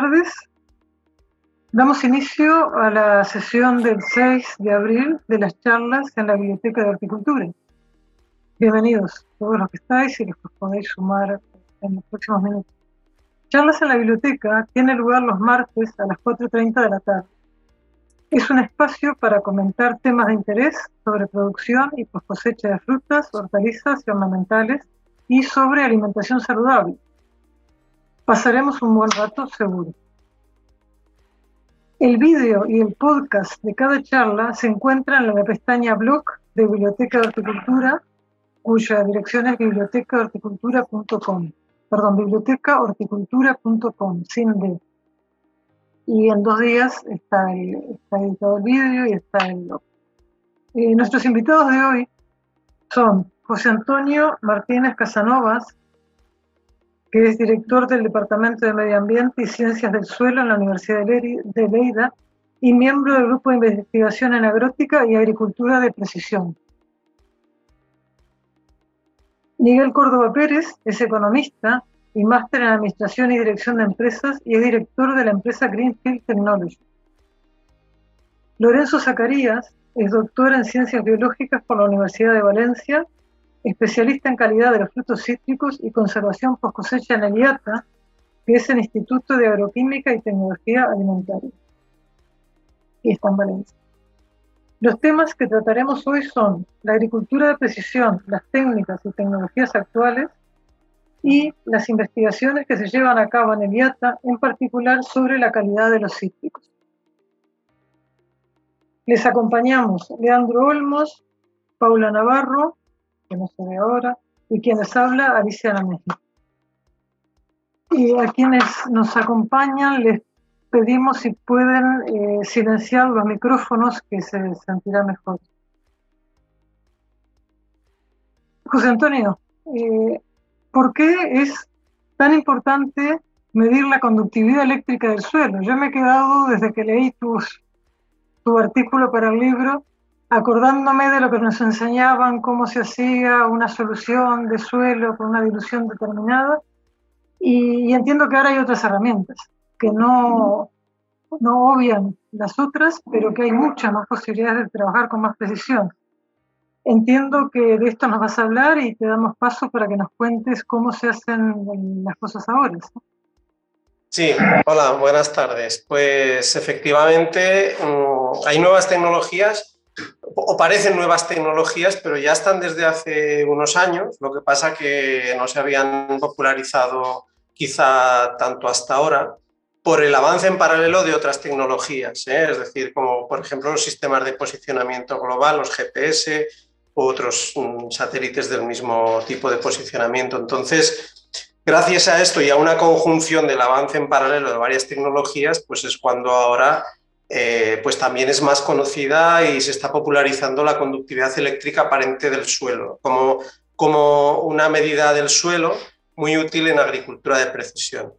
tardes. Damos inicio a la sesión del 6 de abril de las charlas en la Biblioteca de Horticultura. Bienvenidos todos los que estáis y los que podéis sumar en los próximos minutos. Charlas en la biblioteca tiene lugar los martes a las 4.30 de la tarde. Es un espacio para comentar temas de interés sobre producción y cosecha de frutas, hortalizas y ornamentales y sobre alimentación saludable. Pasaremos un buen rato seguro. El vídeo y el podcast de cada charla se encuentran en la pestaña blog de Biblioteca de Horticultura, cuya dirección es bibliotecahorticultura.com. Perdón, bibliotecahorticultura.com, sin D y en dos días está, editado el vídeo y está el blog. Eh, nuestros invitados de hoy son José Antonio Martínez Casanovas, que es director del Departamento de Medio Ambiente y Ciencias del Suelo en la Universidad de Leida y miembro del Grupo de Investigación en Agrótica y Agricultura de Precisión. Miguel Córdoba Pérez es economista y máster en Administración y Dirección de Empresas y es director de la empresa Greenfield Technology. Lorenzo Zacarías es doctor en Ciencias Biológicas por la Universidad de Valencia, especialista en calidad de los frutos cítricos y conservación post cosecha en el IATA, que es el Instituto de Agroquímica y Tecnología Alimentaria. Y está en Valencia. Los temas que trataremos hoy son la agricultura de precisión, las técnicas y tecnologías actuales, y las investigaciones que se llevan a cabo en el IATA, en particular sobre la calidad de los cítricos. Les acompañamos Leandro Olmos, Paula Navarro, que no se ve ahora, y quienes habla, Alicia México. Y a quienes nos acompañan les pedimos si pueden eh, silenciar los micrófonos que se sentirá mejor. José Antonio, eh, ¿por qué es tan importante medir la conductividad eléctrica del suelo? Yo me he quedado desde que leí tu artículo para el libro acordándome de lo que nos enseñaban, cómo se hacía una solución de suelo con una dilución determinada, y, entiendo que ahora hay otras herramientas que no, no obvian las otras, pero que hay muchas más posibilidades de trabajar con más precisión. Entiendo que de esto nos vas a hablar y te damos paso para que nos cuentes cómo se hacen las cosas ahora. Sí, hola, buenas tardes. Pues efectivamente mm, hay nuevas tecnologías o parecen nuevas tecnologías, pero ya están desde hace unos años. Lo que pasa que no se habían popularizado quizá tanto hasta ahora por el avance en paralelo de otras tecnologías, ¿eh? es decir, como por ejemplo los sistemas de posicionamiento global, los GPS, otros mm, satélites del mismo tipo de posicionamiento. Entonces, gracias a esto y a una conjunción del avance en paralelo de varias tecnologías, pues es cuando ahora eh, pues también es más conocida y se está popularizando la conductividad eléctrica aparente del suelo como, como una medida del suelo muy útil en agricultura de precisión.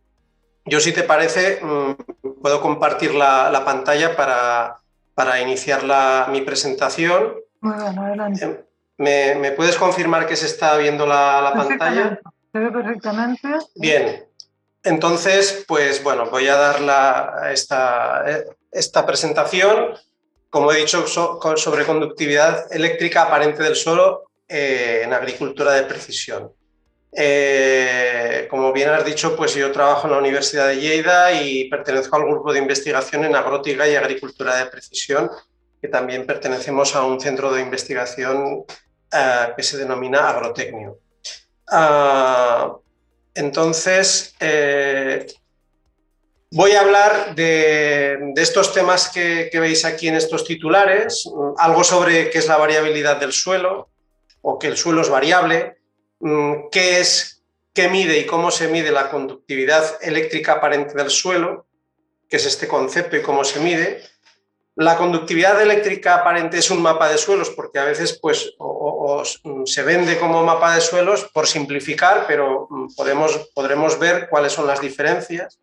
Yo, si te parece, mm, puedo compartir la, pantalla para, para iniciar mi presentación. adelante. Em, ¿Me, puedes confirmar que se está viendo la, pantalla? Se ve perfectamente. Bien. Entonces, pues bueno, voy a dar esta, esta presentación, como he dicho, sobre conductividad eléctrica aparente del suelo eh, en agricultura de precisión. Eh, como bien has dicho, pues yo trabajo en la Universidad de Lleida y pertenezco al grupo de investigación en agrótica y agricultura de precisión, que también pertenecemos a un centro de investigación eh, que se denomina agrotecnio. Ah, entonces, voy a hablar de, estos temas que, veis aquí en estos titulares, algo sobre qué es la variabilidad del suelo o que el suelo es variable, mm, qué es, qué mide y cómo se mide la conductividad eléctrica aparente del suelo, qué es este concepto y cómo se mide, la conductividad eléctrica aparente es un mapa de suelos porque a veces pues, se vende como mapa de suelos por simplificar, pero mm, podemos, podremos ver cuáles son las diferencias.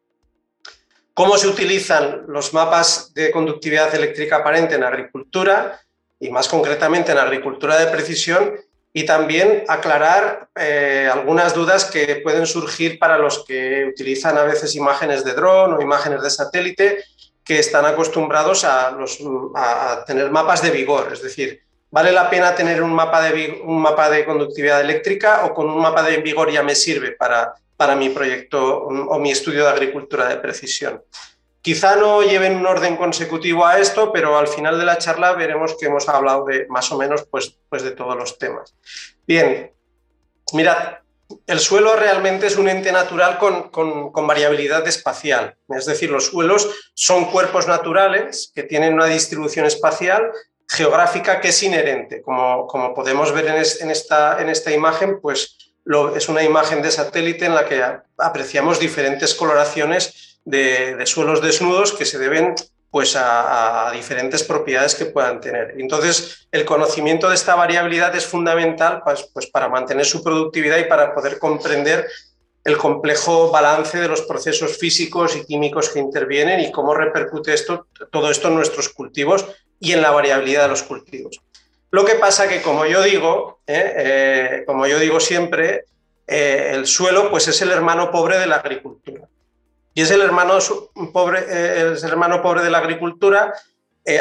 Cómo se utilizan los mapas de conductividad eléctrica aparente en agricultura y más concretamente en agricultura de precisión y también aclarar eh, algunas dudas que pueden surgir para los que utilizan a veces imágenes de dron o imágenes de satélite que están acostumbrados a, a tener mapas de vigor, es decir, ¿Vale la pena tener un mapa, de, un mapa de conductividad eléctrica o con un mapa de vigor ya me sirve para, para mi proyecto o mi estudio de agricultura de precisión? Quizá no lleven un orden consecutivo a esto, pero al final de la charla veremos que hemos hablado de más o menos pues, pues de todos los temas. Bien, mirad, el suelo realmente es un ente natural con, con, variabilidad espacial. Es decir, los suelos son cuerpos naturales que tienen una distribución espacial geográfica que es inherente. Como, como podemos ver en, esta, en esta imagen, pues es una imagen de satélite en la que apreciamos diferentes coloraciones de, suelos desnudos que se deben pues a, diferentes propiedades que puedan tener. Entonces, el conocimiento de esta variabilidad es fundamental pues, pues, para mantener su productividad y para poder comprender el complejo balance de los procesos físicos y químicos que intervienen y cómo repercute esto, todo esto en nuestros cultivos y en la variabilidad de los cultivos. Lo que pasa que, como yo digo, ¿eh? Eh, como yo digo siempre, eh, el suelo pues es el hermano pobre de la agricultura. Y es el hermano pobre, el hermano pobre de la agricultura,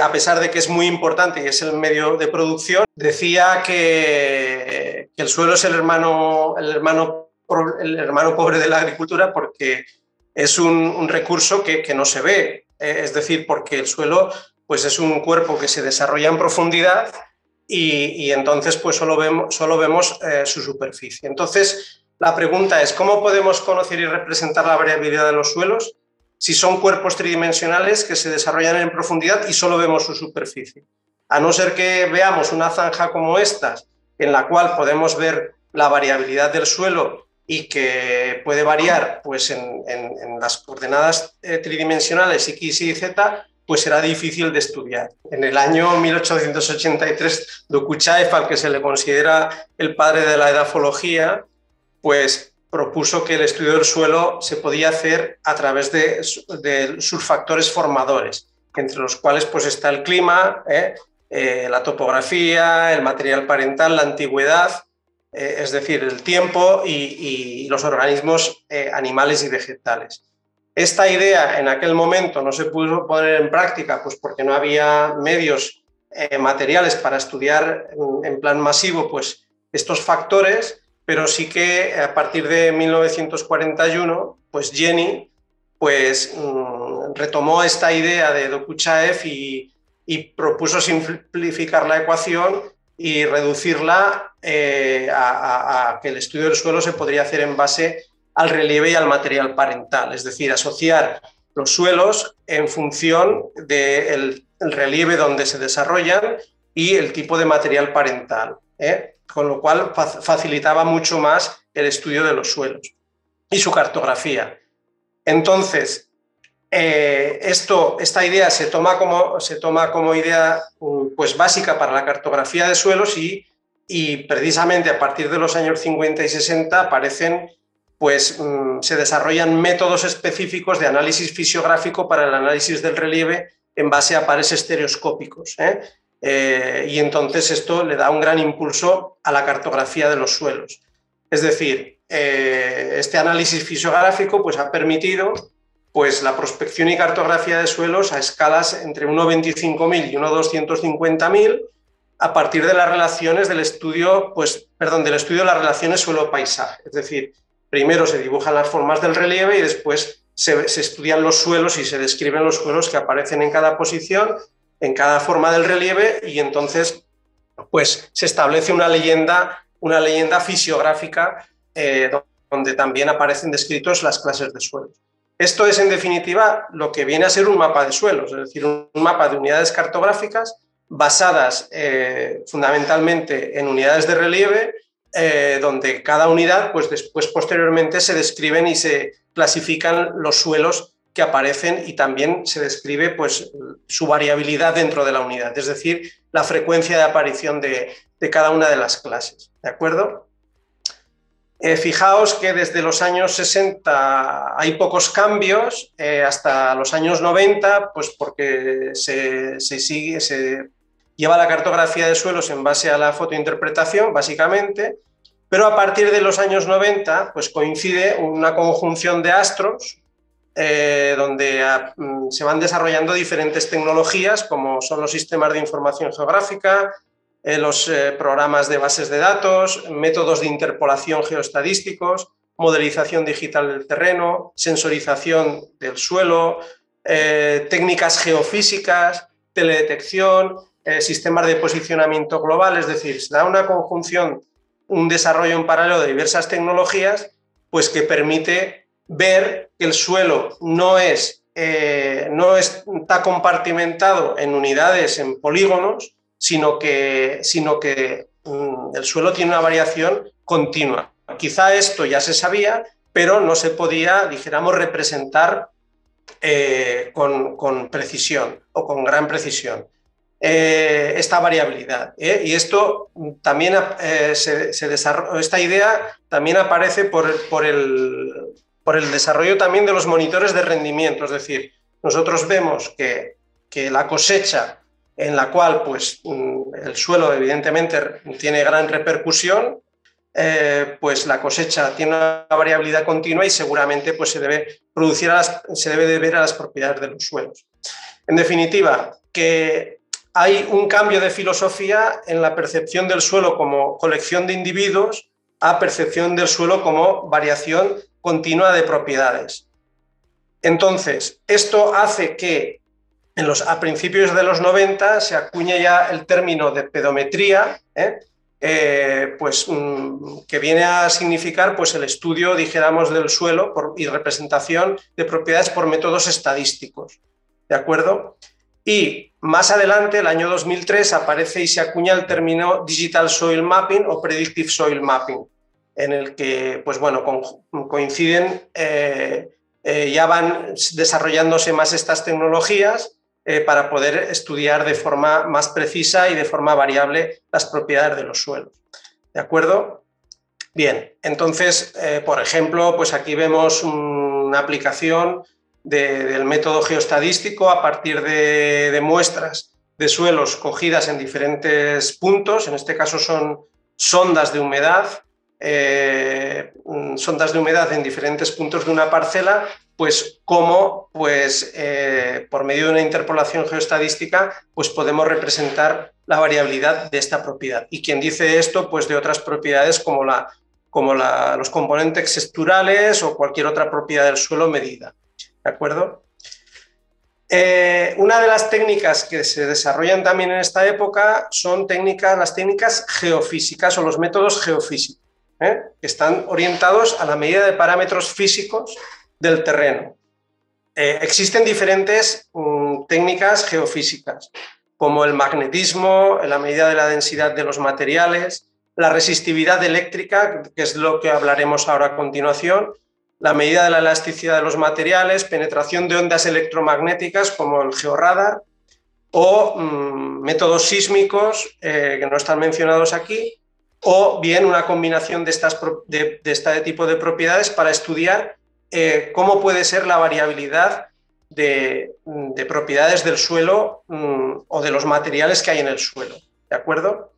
a pesar de que es muy importante y es el medio de producción. Decía que, el suelo es el hermano, el, hermano, el hermano pobre de la agricultura porque es un, recurso que, que, no se ve. es decir, porque el suelo pues es un cuerpo que se desarrolla en profundidad y, entonces pues solo vemos, eh, su superficie. Entonces, la pregunta es, ¿cómo podemos conocer y representar la variabilidad de los suelos si son cuerpos tridimensionales que se desarrollan en profundidad y solo vemos su superficie? A no ser que veamos una zanja como esta, en la cual podemos ver la variabilidad del suelo y que puede variar pues, en, las coordenadas eh, tridimensionales X, Y, Z, pues será difícil de estudiar. En el año 1883, Dokuchaev, al que se le considera el padre de la edafología, pues propuso que el estudio del suelo se podía hacer a través de, sus factores formadores, entre los cuales pues está el clima, ¿eh? Eh, la topografía, el material parental, la antigüedad, eh, es decir, el tiempo y los organismos animales y vegetales. Esta idea en aquel momento no se pudo poner en práctica pues porque no había medios eh, materiales para estudiar en, plan masivo pues estos factores, pero sí que a partir de 1941 pues Jenny pues mm, retomó esta idea de Dokuchaev y, propuso simplificar la ecuación y reducirla eh, a, a, que el estudio del suelo se podría hacer en base al relieve y al material parental, es decir, asociar los suelos en función del relieve donde se desarrollan y el tipo de material parental, ¿eh? con lo cual facilitaba mucho más el estudio de los suelos y su cartografía. Entonces, eh, esto, esta idea se toma, como, se toma como idea pues, básica para la cartografía de suelos y, y precisamente a partir de los años 50 y 60 aparecen pues mm, se desarrollan métodos específicos de análisis fisiográfico para el análisis del relieve en base a pares estereoscópicos. ¿eh? Eh, y entonces esto le da un gran impulso a la cartografía de los suelos. Es decir, eh, este análisis fisiográfico pues, ha permitido pues, la prospección y cartografía de suelos a escalas entre 1,25.000 y 1,250.000 a partir de las relaciones del estudio, pues, perdón, del estudio de las relaciones suelo-paisaje. Es decir, primero se dibujan las formas del relieve y después se, estudian los suelos y se describen los suelos que aparecen en cada posición, en cada forma del relieve y entonces pues se establece una leyenda, una leyenda fisiográfica eh, donde también aparecen descritos las clases de suelos. Esto es en definitiva lo que viene a ser un mapa de suelos, es decir, un mapa de unidades cartográficas basadas eh, fundamentalmente en unidades de relieve eh, donde cada unidad, pues después posteriormente se describen y se clasifican los suelos que aparecen y también se describe pues, su variabilidad dentro de la unidad, es decir, la frecuencia de aparición de, cada una de las clases. ¿De acuerdo? Eh, fijaos que desde los años 60 hay pocos cambios, eh, hasta los años 90, pues porque se, sigue, se lleva la cartografía de suelos en base a la fotointerpretación, básicamente, pero a partir de los años 90 pues coincide una conjunción de astros eh, donde ah, mm, se van desarrollando diferentes tecnologías como son los sistemas de información geográfica, eh, los eh, programas de bases de datos, métodos de interpolación geoestadísticos, modelización digital del terreno, sensorización del suelo, técnicas geofísicas, teledetección, sistemas de posicionamiento global, es decir, se da una conjunción un desarrollo en paralelo de diversas tecnologías, pues que permite ver que el suelo no es eh, está compartimentado en unidades, en polígonos, sino que, sino que mm, el suelo tiene una variación continua. Quizá esto ya se sabía, pero no se podía, dijéramos, representar eh, con, con, precisión o con gran precisión. Eh, esta variabilidad. ¿eh? Y esto también eh, se, esta idea también aparece por, por, el, por, el, desarrollo también de los monitores de rendimiento. Es decir, nosotros vemos que, que la cosecha en la cual pues, mm, el suelo evidentemente tiene gran repercusión, pues la cosecha tiene una variabilidad continua y seguramente pues, se, debe producir se debe deber a las propiedades de los suelos. En definitiva, que hay un cambio de filosofía en la percepción del suelo como colección de individuos a percepción del suelo como variación continua de propiedades. Entonces, esto hace que en los, a principios de los 90 se acuñe ya el término de pedometría, ¿eh? Eh, pues, mm, que viene a significar pues, el estudio, dijéramos, del suelo y representación de propiedades por métodos estadísticos. ¿De acuerdo? Y más adelante, el año 2003, aparece y se acuña el término Digital Soil Mapping o Predictive Soil Mapping, en el que pues bueno, coinciden, eh, eh, ya van desarrollándose más estas tecnologías eh, para poder estudiar de forma más precisa y de forma variable las propiedades de los suelos. ¿De acuerdo? Bien, entonces, por ejemplo, pues aquí vemos una aplicación del método geostadístico a partir de, muestras de suelos cogidas en diferentes puntos, en este caso son sondas de humedad, eh, sondas de humedad en diferentes puntos de una parcela, pues cómo pues, eh, por medio de una interpolación geostadística pues podemos representar la variabilidad de esta propiedad. Y quien dice esto, pues de otras propiedades como, la, como los componentes texturales o cualquier otra propiedad del suelo medida. ¿De acuerdo? Eh, una de las técnicas que se desarrollan también en esta época son técnicas, las técnicas geofísicas o los métodos geofísicos, ¿eh? que están orientados a la medida de parámetros físicos del terreno. Eh, existen diferentes mm, técnicas geofísicas, como el magnetismo, la medida de la densidad de los materiales, la resistividad eléctrica, que es lo que hablaremos ahora a continuación, la medida de la elasticidad de los materiales, penetración de ondas electromagnéticas como el georradar o mm, métodos sísmicos eh, que no están mencionados aquí, o bien una combinación de, estas, de, este tipo de propiedades para estudiar eh, cómo puede ser la variabilidad de, propiedades del suelo mm, o de los materiales que hay en el suelo. ¿De acuerdo?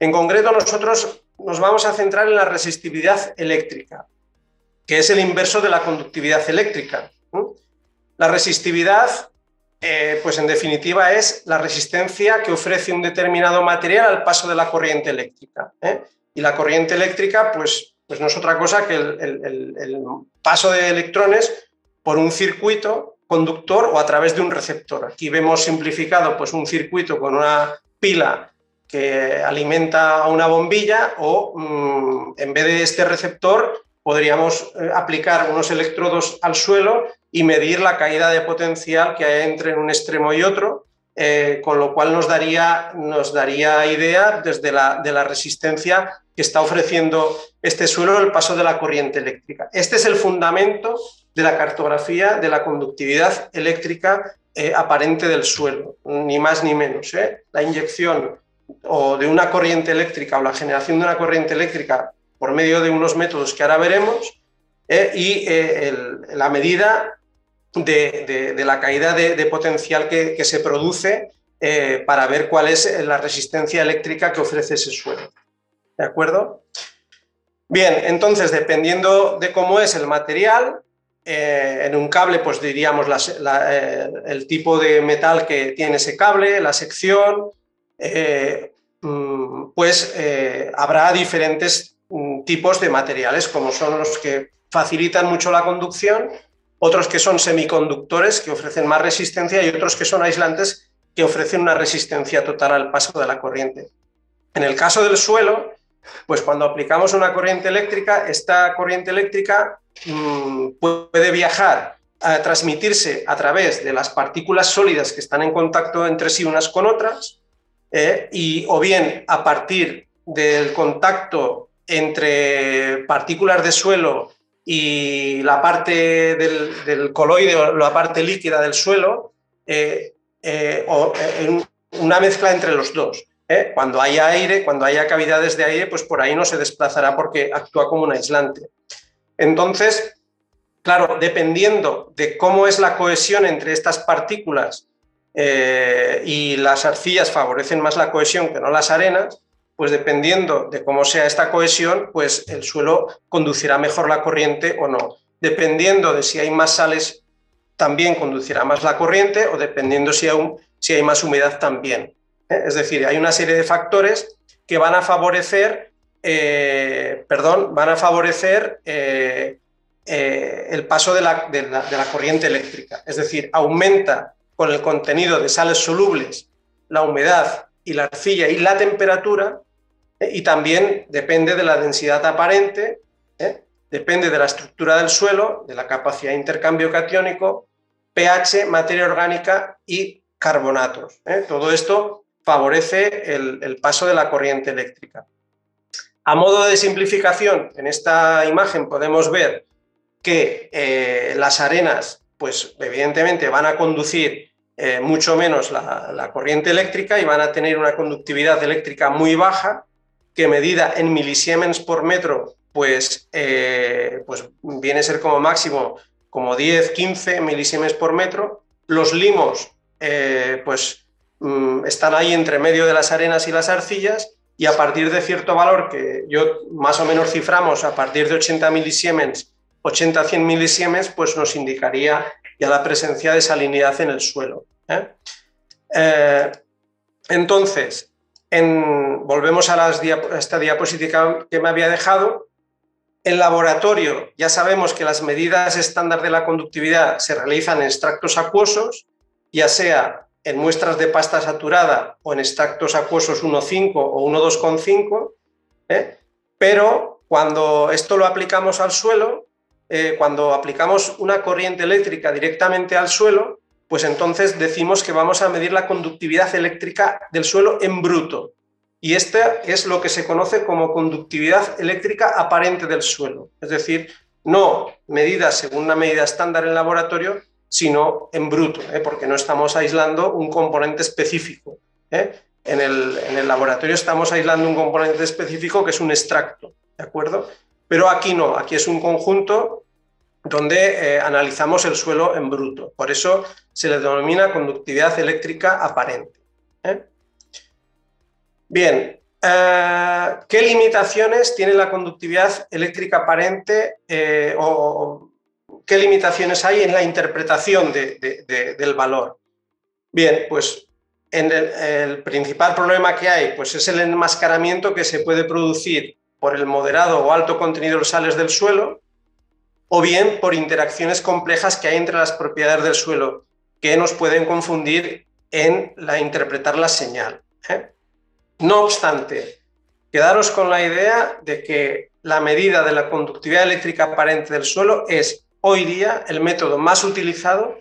En concreto, nosotros nos vamos a centrar en la resistividad eléctrica que es el inverso de la conductividad eléctrica. La resistividad, eh, pues en definitiva, es la resistencia que ofrece un determinado material al paso de la corriente eléctrica. ¿eh? Y la corriente eléctrica, pues, pues no es otra cosa que el, paso de electrones por un circuito conductor o a través de un receptor. Aquí vemos simplificado pues, un circuito con una pila que alimenta a una bombilla o mm, en vez de este receptor podríamos eh, aplicar unos electrodos al suelo y medir la caída de potencial que hay entre un extremo y otro, eh, con lo cual nos daría, nos daría idea desde la, de la resistencia que está ofreciendo este suelo el paso de la corriente eléctrica. Este es el fundamento de la cartografía de la conductividad eléctrica eh, aparente del suelo, ni más ni menos. La inyección o de una corriente eléctrica o la generación de una corriente eléctrica por medio de unos métodos que ahora veremos eh, y eh, la medida de, la caída de, potencial que, se produce para ver cuál es la resistencia eléctrica que ofrece ese suelo. ¿De acuerdo? Bien, entonces, dependiendo de cómo es el material, eh, en un cable, pues diríamos eh, el tipo de metal que tiene ese cable, la sección, eh, mm, pues habrá diferentes tipos de materiales, como son los que facilitan mucho la conducción, otros que son semiconductores, que ofrecen más resistencia, y otros que son aislantes, que ofrecen una resistencia total al paso de la corriente. En el caso del suelo, pues cuando aplicamos una corriente eléctrica, esta corriente eléctrica mm, puede viajar, a transmitirse a través de las partículas sólidas que están en contacto entre sí unas con otras, eh, y o bien a partir del contacto entre partículas de suelo y la parte del, coloide o la parte líquida del suelo, eh, eh, o una mezcla entre los dos. ¿eh? Cuando haya aire, cuando haya cavidades de aire, pues por ahí no se desplazará porque actúa como un aislante. Entonces, claro, dependiendo de cómo es la cohesión entre estas partículas eh, y las arcillas favorecen más la cohesión que no las arenas, pues dependiendo de cómo sea esta cohesión, pues el suelo conducirá mejor la corriente o no. Dependiendo de si hay más sales, también conducirá más la corriente o dependiendo si si hay más humedad también. ¿eh? Es decir, hay una serie de factores que van a favorecer, eh, perdón, van a favorecer eh, el paso de la, de la corriente eléctrica. Es decir, aumenta con el contenido de sales solubles la humedad y la arcilla y la temperatura, y también depende de la densidad aparente, depende de la estructura del suelo, de la capacidad de intercambio catiónico, pH, materia orgánica y carbonatos. Todo esto favorece el, paso de la corriente eléctrica. A modo de simplificación, en esta imagen podemos ver que eh, las arenas, pues evidentemente van a conducir eh, mucho menos la, corriente eléctrica y van a tener una conductividad eléctrica muy baja, que medida en milisiemens por metro, pues, eh, pues viene a ser como máximo como 10, 15 milisiemens por metro. Los limos, pues Mm, están ahí entre medio de las arenas y las arcillas y a partir de cierto valor que yo más o menos ciframos a partir de 80 milisiemens, 80-100 milisiemens, pues nos indicaría ya la presencia de salinidad en el suelo. ¿eh? Eh, entonces, volvemos a, esta diapositiva que me había dejado. En laboratorio ya sabemos que las medidas estándar de la conductividad se realizan en extractos acuosos, ya sea en muestras de pasta saturada o en extractos acuosos 1,5 o 1,2,5, ¿eh? pero cuando esto lo aplicamos al suelo, eh, cuando aplicamos una corriente eléctrica directamente al suelo, pues entonces decimos que vamos a medir la conductividad eléctrica del suelo en bruto. Y esta es lo que se conoce como conductividad eléctrica aparente del suelo. Es decir, no medida según una medida estándar en laboratorio, sino en bruto, ¿eh? porque no estamos aislando un componente específico. ¿eh? En, el, laboratorio estamos aislando un componente específico que es un extracto, ¿de acuerdo? Pero aquí no, aquí es un conjunto donde eh, analizamos el suelo en bruto. Por eso se le denomina conductividad eléctrica aparente. Bien, ¿qué limitaciones tiene la conductividad eléctrica aparente o, qué limitaciones hay en la interpretación del valor. Bien, pues el, principal problema que hay pues es el enmascaramiento que se puede producir por el moderado o alto contenido de sales del suelo o bien por interacciones complejas que hay entre las propiedades del suelo que nos pueden confundir en la interpretar la señal. ¿eh? No obstante, quedaros con la idea de que la medida de la conductividad eléctrica aparente del suelo es hoy día el método más utilizado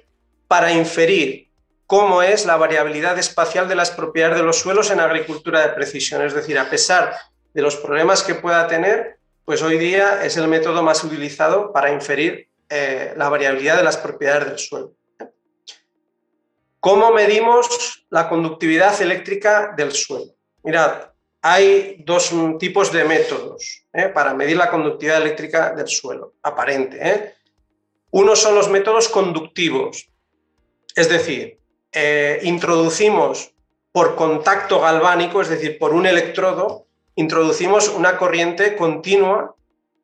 para inferir cómo es la variabilidad espacial de las propiedades de los suelos en agricultura de precisión. Es decir, a pesar de los problemas que pueda tener, pues hoy día es el método más utilizado para inferir eh, la variabilidad de las propiedades del suelo. ¿Cómo medimos la conductividad eléctrica del suelo? Mirad, hay dos tipos de métodos eh, para medir la conductividad eléctrica del suelo, aparente. ¿eh? Uno son los métodos conductivos, es decir, introducimos por contacto galvánico, es decir, por un electrodo, introducimos una corriente continua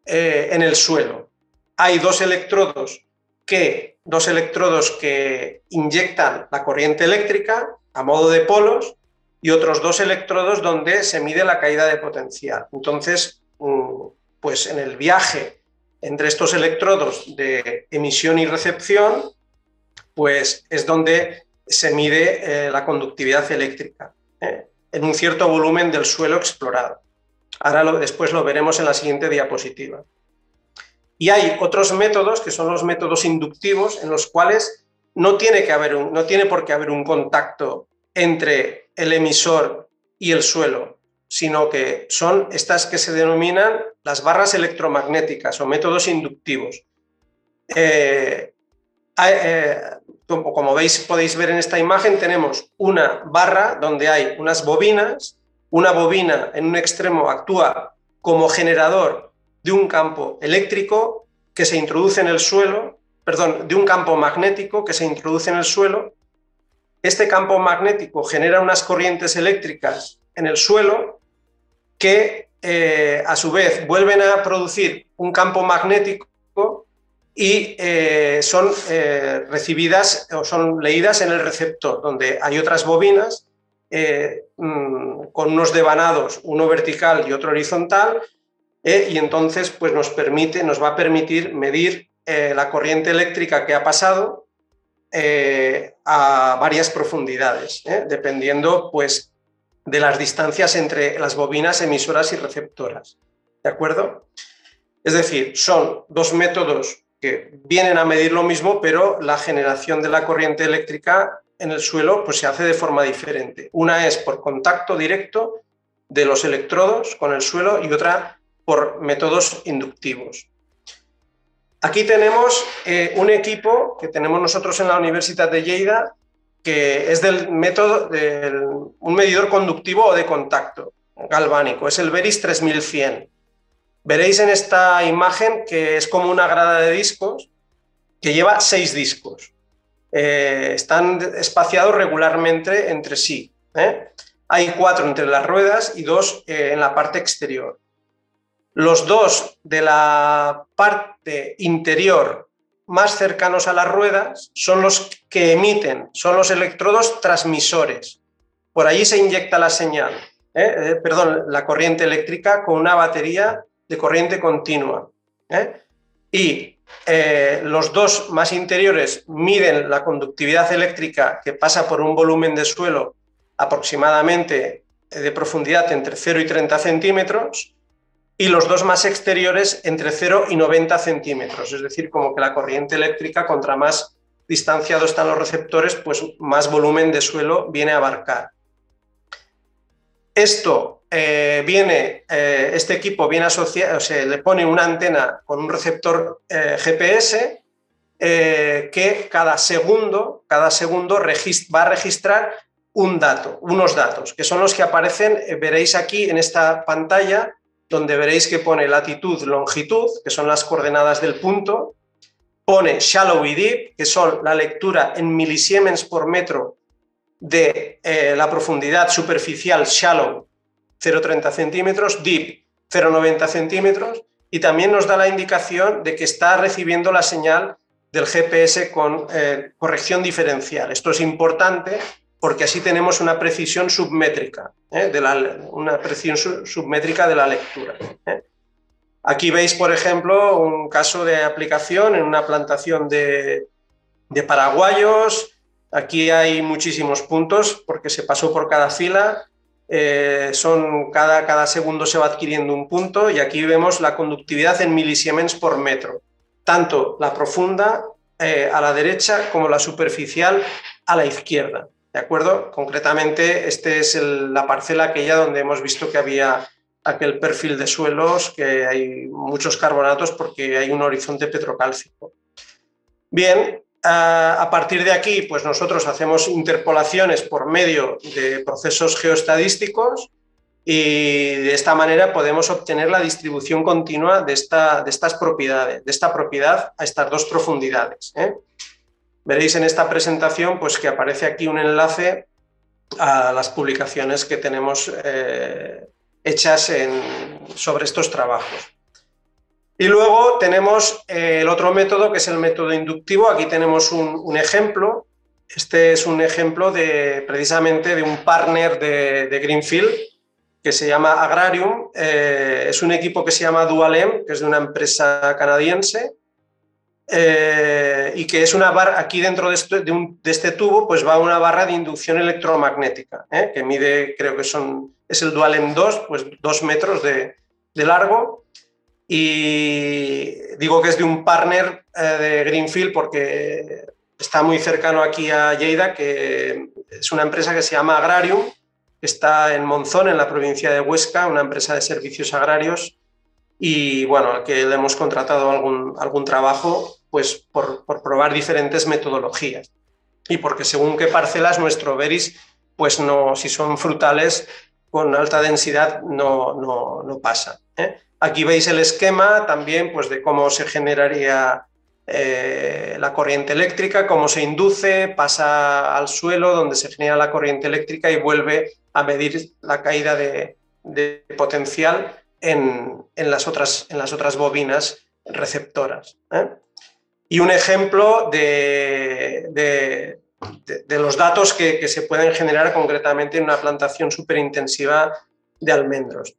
eh, en el suelo. Hay dos electrodos que, dos electrodos que inyectan la corriente eléctrica a modo de polos y otros dos electrodos donde se mide la caída de potencial. Entonces, mm, pues en el viaje entre estos electrodos de emisión y recepción, pues es donde se mide eh, la conductividad eléctrica eh, en un cierto volumen del suelo explorado. Ahora después lo veremos en la siguiente diapositiva. Y hay otros métodos que son los métodos inductivos en los cuales no tiene, que haber no tiene por qué haber un contacto entre el emisor y el suelo, sino que son estas que se denominan las barras electromagnéticas o métodos inductivos. Eh, eh, como, veis, podéis ver en esta imagen, tenemos una barra donde hay unas bobinas, una bobina en un extremo actúa como generador de un campo eléctrico que se introduce en el suelo, perdón, de un campo magnético que se introduce en el suelo. Este campo magnético genera unas corrientes eléctricas en el suelo que eh, a su vez vuelven a producir un campo magnético y eh, son eh, recibidas o son leídas en el receptor, donde hay otras bobinas mm, con unos devanados, uno vertical y otro horizontal, y entonces pues nos, permite, nos va a permitir medir la corriente eléctrica que ha pasado a varias profundidades, dependiendo pues de las distancias entre las bobinas emisoras y receptoras. ¿De acuerdo? Es decir, son dos métodos que vienen a medir lo mismo, pero la generación de la corriente eléctrica en el suelo pues, se hace de forma diferente. Una es por contacto directo de los electrodos con el suelo y otra por métodos inductivos. Aquí tenemos eh, un equipo que tenemos nosotros en la Universidad de Lleida que es del método, un medidor conductivo o de contacto galvánico, es el Veris 3100. Veréis en esta imagen que es como una grada de discos que lleva seis discos. Eh, están espaciados regularmente entre sí. ¿eh? Hay cuatro entre las ruedas y dos eh, en la parte exterior. Los dos de la parte interior más cercanos a las ruedas son los que emiten, son los electrodos transmisores. Por allí se inyecta la señal, perdón, la corriente eléctrica con una batería de corriente continua. ¿eh? Y los dos más interiores miden la conductividad eléctrica que pasa por un volumen de suelo aproximadamente de profundidad entre 0 y 30 centímetros y los dos más exteriores entre 0 y 90 centímetros. Es decir, como que la corriente eléctrica, contra más distanciados están los receptores, pues más volumen de suelo viene a abarcar. Esto eh, viene, eh, este equipo viene asociado, se le pone una antena con un receptor eh, GPS que cada segundo, cada segundo va a registrar un dato, unos datos, que son los que aparecen, veréis aquí en esta pantalla, donde veréis que pone latitud, longitud, que son las coordenadas del punto, pone shallow y deep, que son la lectura en milisiemens por metro de la profundidad superficial shallow, 0,30 centímetros, deep, 0,90 centímetros, y también nos da la indicación de que está recibiendo la señal del GPS con eh, corrección diferencial. Esto es importante porque así tenemos una precisión submétrica, ¿eh? de la, una precisión submétrica de la lectura. ¿eh? Aquí veis, por ejemplo, un caso de aplicación en una plantación de, paraguayos. Aquí hay muchísimos puntos porque se pasó por cada fila. Eh, son cada, cada segundo se va adquiriendo un punto y aquí vemos la conductividad en milisiemens por metro, tanto la profunda a la derecha como la superficial a la izquierda. ¿De acuerdo? Concretamente, esta es la parcela aquella donde hemos visto que había aquel perfil de suelos, que hay muchos carbonatos porque hay un horizonte petrocálcico. Bien, a partir de aquí, pues nosotros hacemos interpolaciones por medio de procesos geoestadísticos y de esta manera podemos obtener la distribución continua de, esta, de estas propiedades, de esta propiedad a estas dos profundidades. ¿eh? Veréis en esta presentación pues, que aparece aquí un enlace a las publicaciones que tenemos eh, hechas sobre estos trabajos. Y luego tenemos eh, el otro método, que es el método inductivo. Aquí tenemos un, ejemplo. Este es un ejemplo de, precisamente de un partner de, Greenfield que se llama Agrarium. Eh, es un equipo que se llama Dualem, que es de una empresa canadiense. Eh, y que es una barra, aquí dentro de este, de, este, tubo, pues va una barra de inducción electromagnética, que mide, creo que son, es el Dualem 2, pues dos metros de, de largo y digo que es de un partner eh, de Greenfield porque está muy cercano aquí a Lleida, que es una empresa que se llama Agrarium, que está en Monzón, en la provincia de Huesca, una empresa de servicios agrarios. Y bueno, al que le hemos contratado algún, algún trabajo pues por, por probar diferentes metodologías. Y porque según qué parcelas nuestro Veris, pues no, si son frutales con alta densidad, no, no, no pasa. ¿eh? Aquí veis el esquema también pues, de cómo se generaría eh, la corriente eléctrica, cómo se induce, pasa al suelo donde se genera la corriente eléctrica y vuelve a medir la caída de, potencial en, las otras, bobinas receptoras. ¿eh? Y un ejemplo de, de los datos que, que, se pueden generar concretamente en una plantación superintensiva de almendros.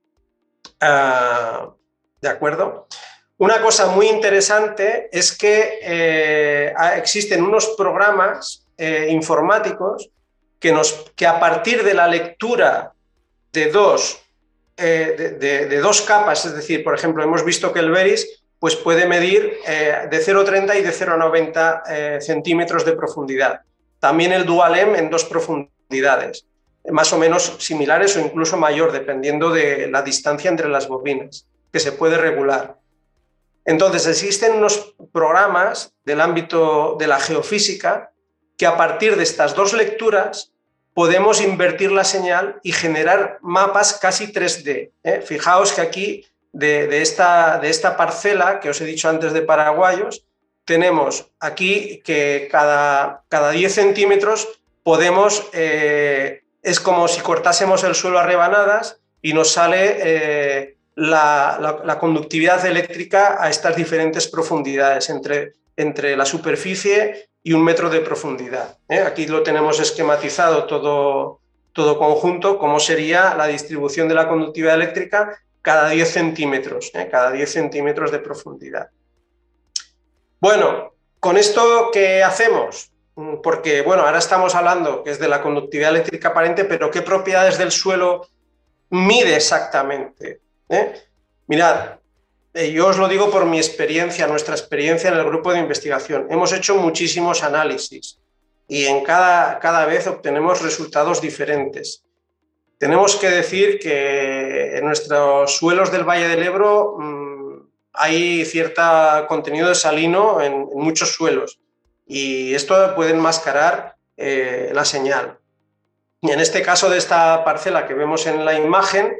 Ah, ¿De acuerdo? Una cosa muy interesante es que eh, existen unos programas eh, informáticos que, nos, que a partir de la lectura de dos, eh, de, dos capas, es decir, por ejemplo, hemos visto que el Veris pues puede medir de 0,30 y de 0,90 centímetros de profundidad. También el Dualem en dos profundidades más o menos similares o incluso mayor, dependiendo de la distancia entre las bobinas, que se puede regular. Entonces, existen unos programas del ámbito de la geofísica que a partir de estas dos lecturas podemos invertir la señal y generar mapas casi 3D. ¿eh? Fijaos que aquí, de, esta, de esta parcela que os he dicho antes de paraguayos, tenemos aquí que cada, cada 10 centímetros podemos eh, es como si cortásemos el suelo a rebanadas y nos sale eh, la, conductividad eléctrica a estas diferentes profundidades, entre, entre la superficie y un metro de profundidad. ¿eh? Aquí lo tenemos esquematizado todo, todo conjunto, cómo sería la distribución de la conductividad eléctrica cada 10 centímetros, ¿eh? cada 10 centímetros de profundidad. Bueno, con esto, ¿qué hacemos? Mm, porque, bueno, ahora estamos hablando que es de la conductividad eléctrica aparente, pero ¿qué propiedades del suelo mide exactamente? ¿Eh? Mirad, eh, yo os lo digo por mi experiencia, nuestra experiencia en el grupo de investigación. Hemos hecho muchísimos análisis y en cada, cada vez obtenemos resultados diferentes. Tenemos que decir que en nuestros suelos del Valle del Ebro mm, hay cierto contenido de salino en muchos suelos y esto puede enmascarar eh, la señal. Y en este caso de esta parcela que vemos en la imagen,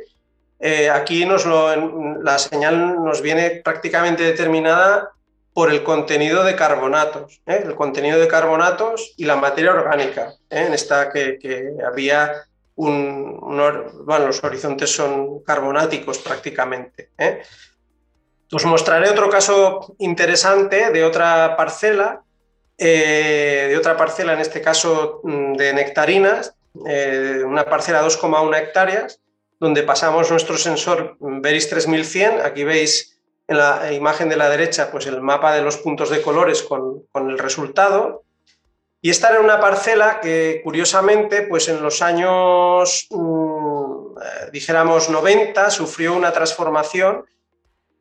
eh, aquí nos la señal nos viene prácticamente determinada por el contenido de carbonatos, ¿eh? el contenido de carbonatos y la materia orgánica. En esta que, había los horizontes son carbonáticos prácticamente. Os mostraré otro caso interesante de otra parcela eh, de otra parcela, en este caso mm, de nectarinas, eh, una parcela de 2,1 hectáreas, donde pasamos nuestro sensor Veris 3100. Aquí veis en la imagen de la derecha pues el mapa de los puntos de colores con, el resultado. Y esta era una parcela que curiosamente pues en los años, mm, eh, dijéramos, 90 sufrió una transformación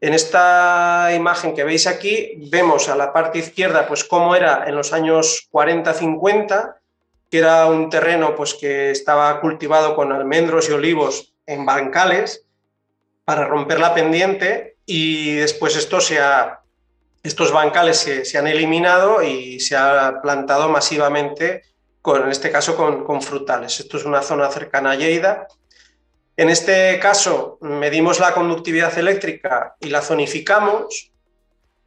en esta imagen que veis aquí, vemos a la parte izquierda pues cómo era en los años 40-50, que era un terreno pues, que estaba cultivado con almendros y olivos en bancales para romper la pendiente y después esto se estos bancales se, han eliminado y se ha plantado masivamente, con, en este caso con, con frutales. Esto es una zona cercana a Lleida en este caso, medimos la conductividad eléctrica y la zonificamos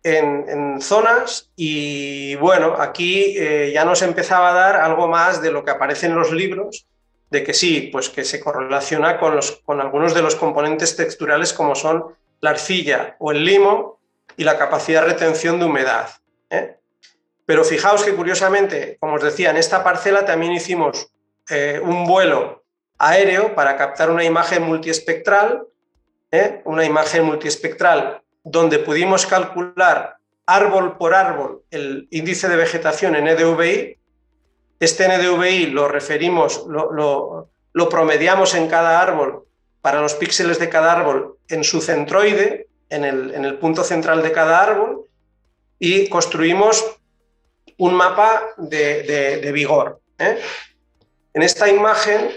en, zonas y bueno, aquí eh, ya nos empezaba a dar algo más de lo que aparece en los libros, de que sí, pues que se correlaciona con, los, con algunos de los componentes texturales como son la arcilla o el limo y la capacidad de retención de humedad. ¿eh? Pero fijaos que curiosamente, como os decía, en esta parcela también hicimos eh, un vuelo aéreo para captar una imagen multiespectral, ¿eh? una imagen multiespectral donde pudimos calcular árbol por árbol el índice de vegetación en NDVI. Este NDVI lo referimos, lo, promediamos en cada árbol para los píxeles de cada árbol en su centroide, en el, punto central de cada árbol, y construimos un mapa de, vigor. ¿eh? En esta imagen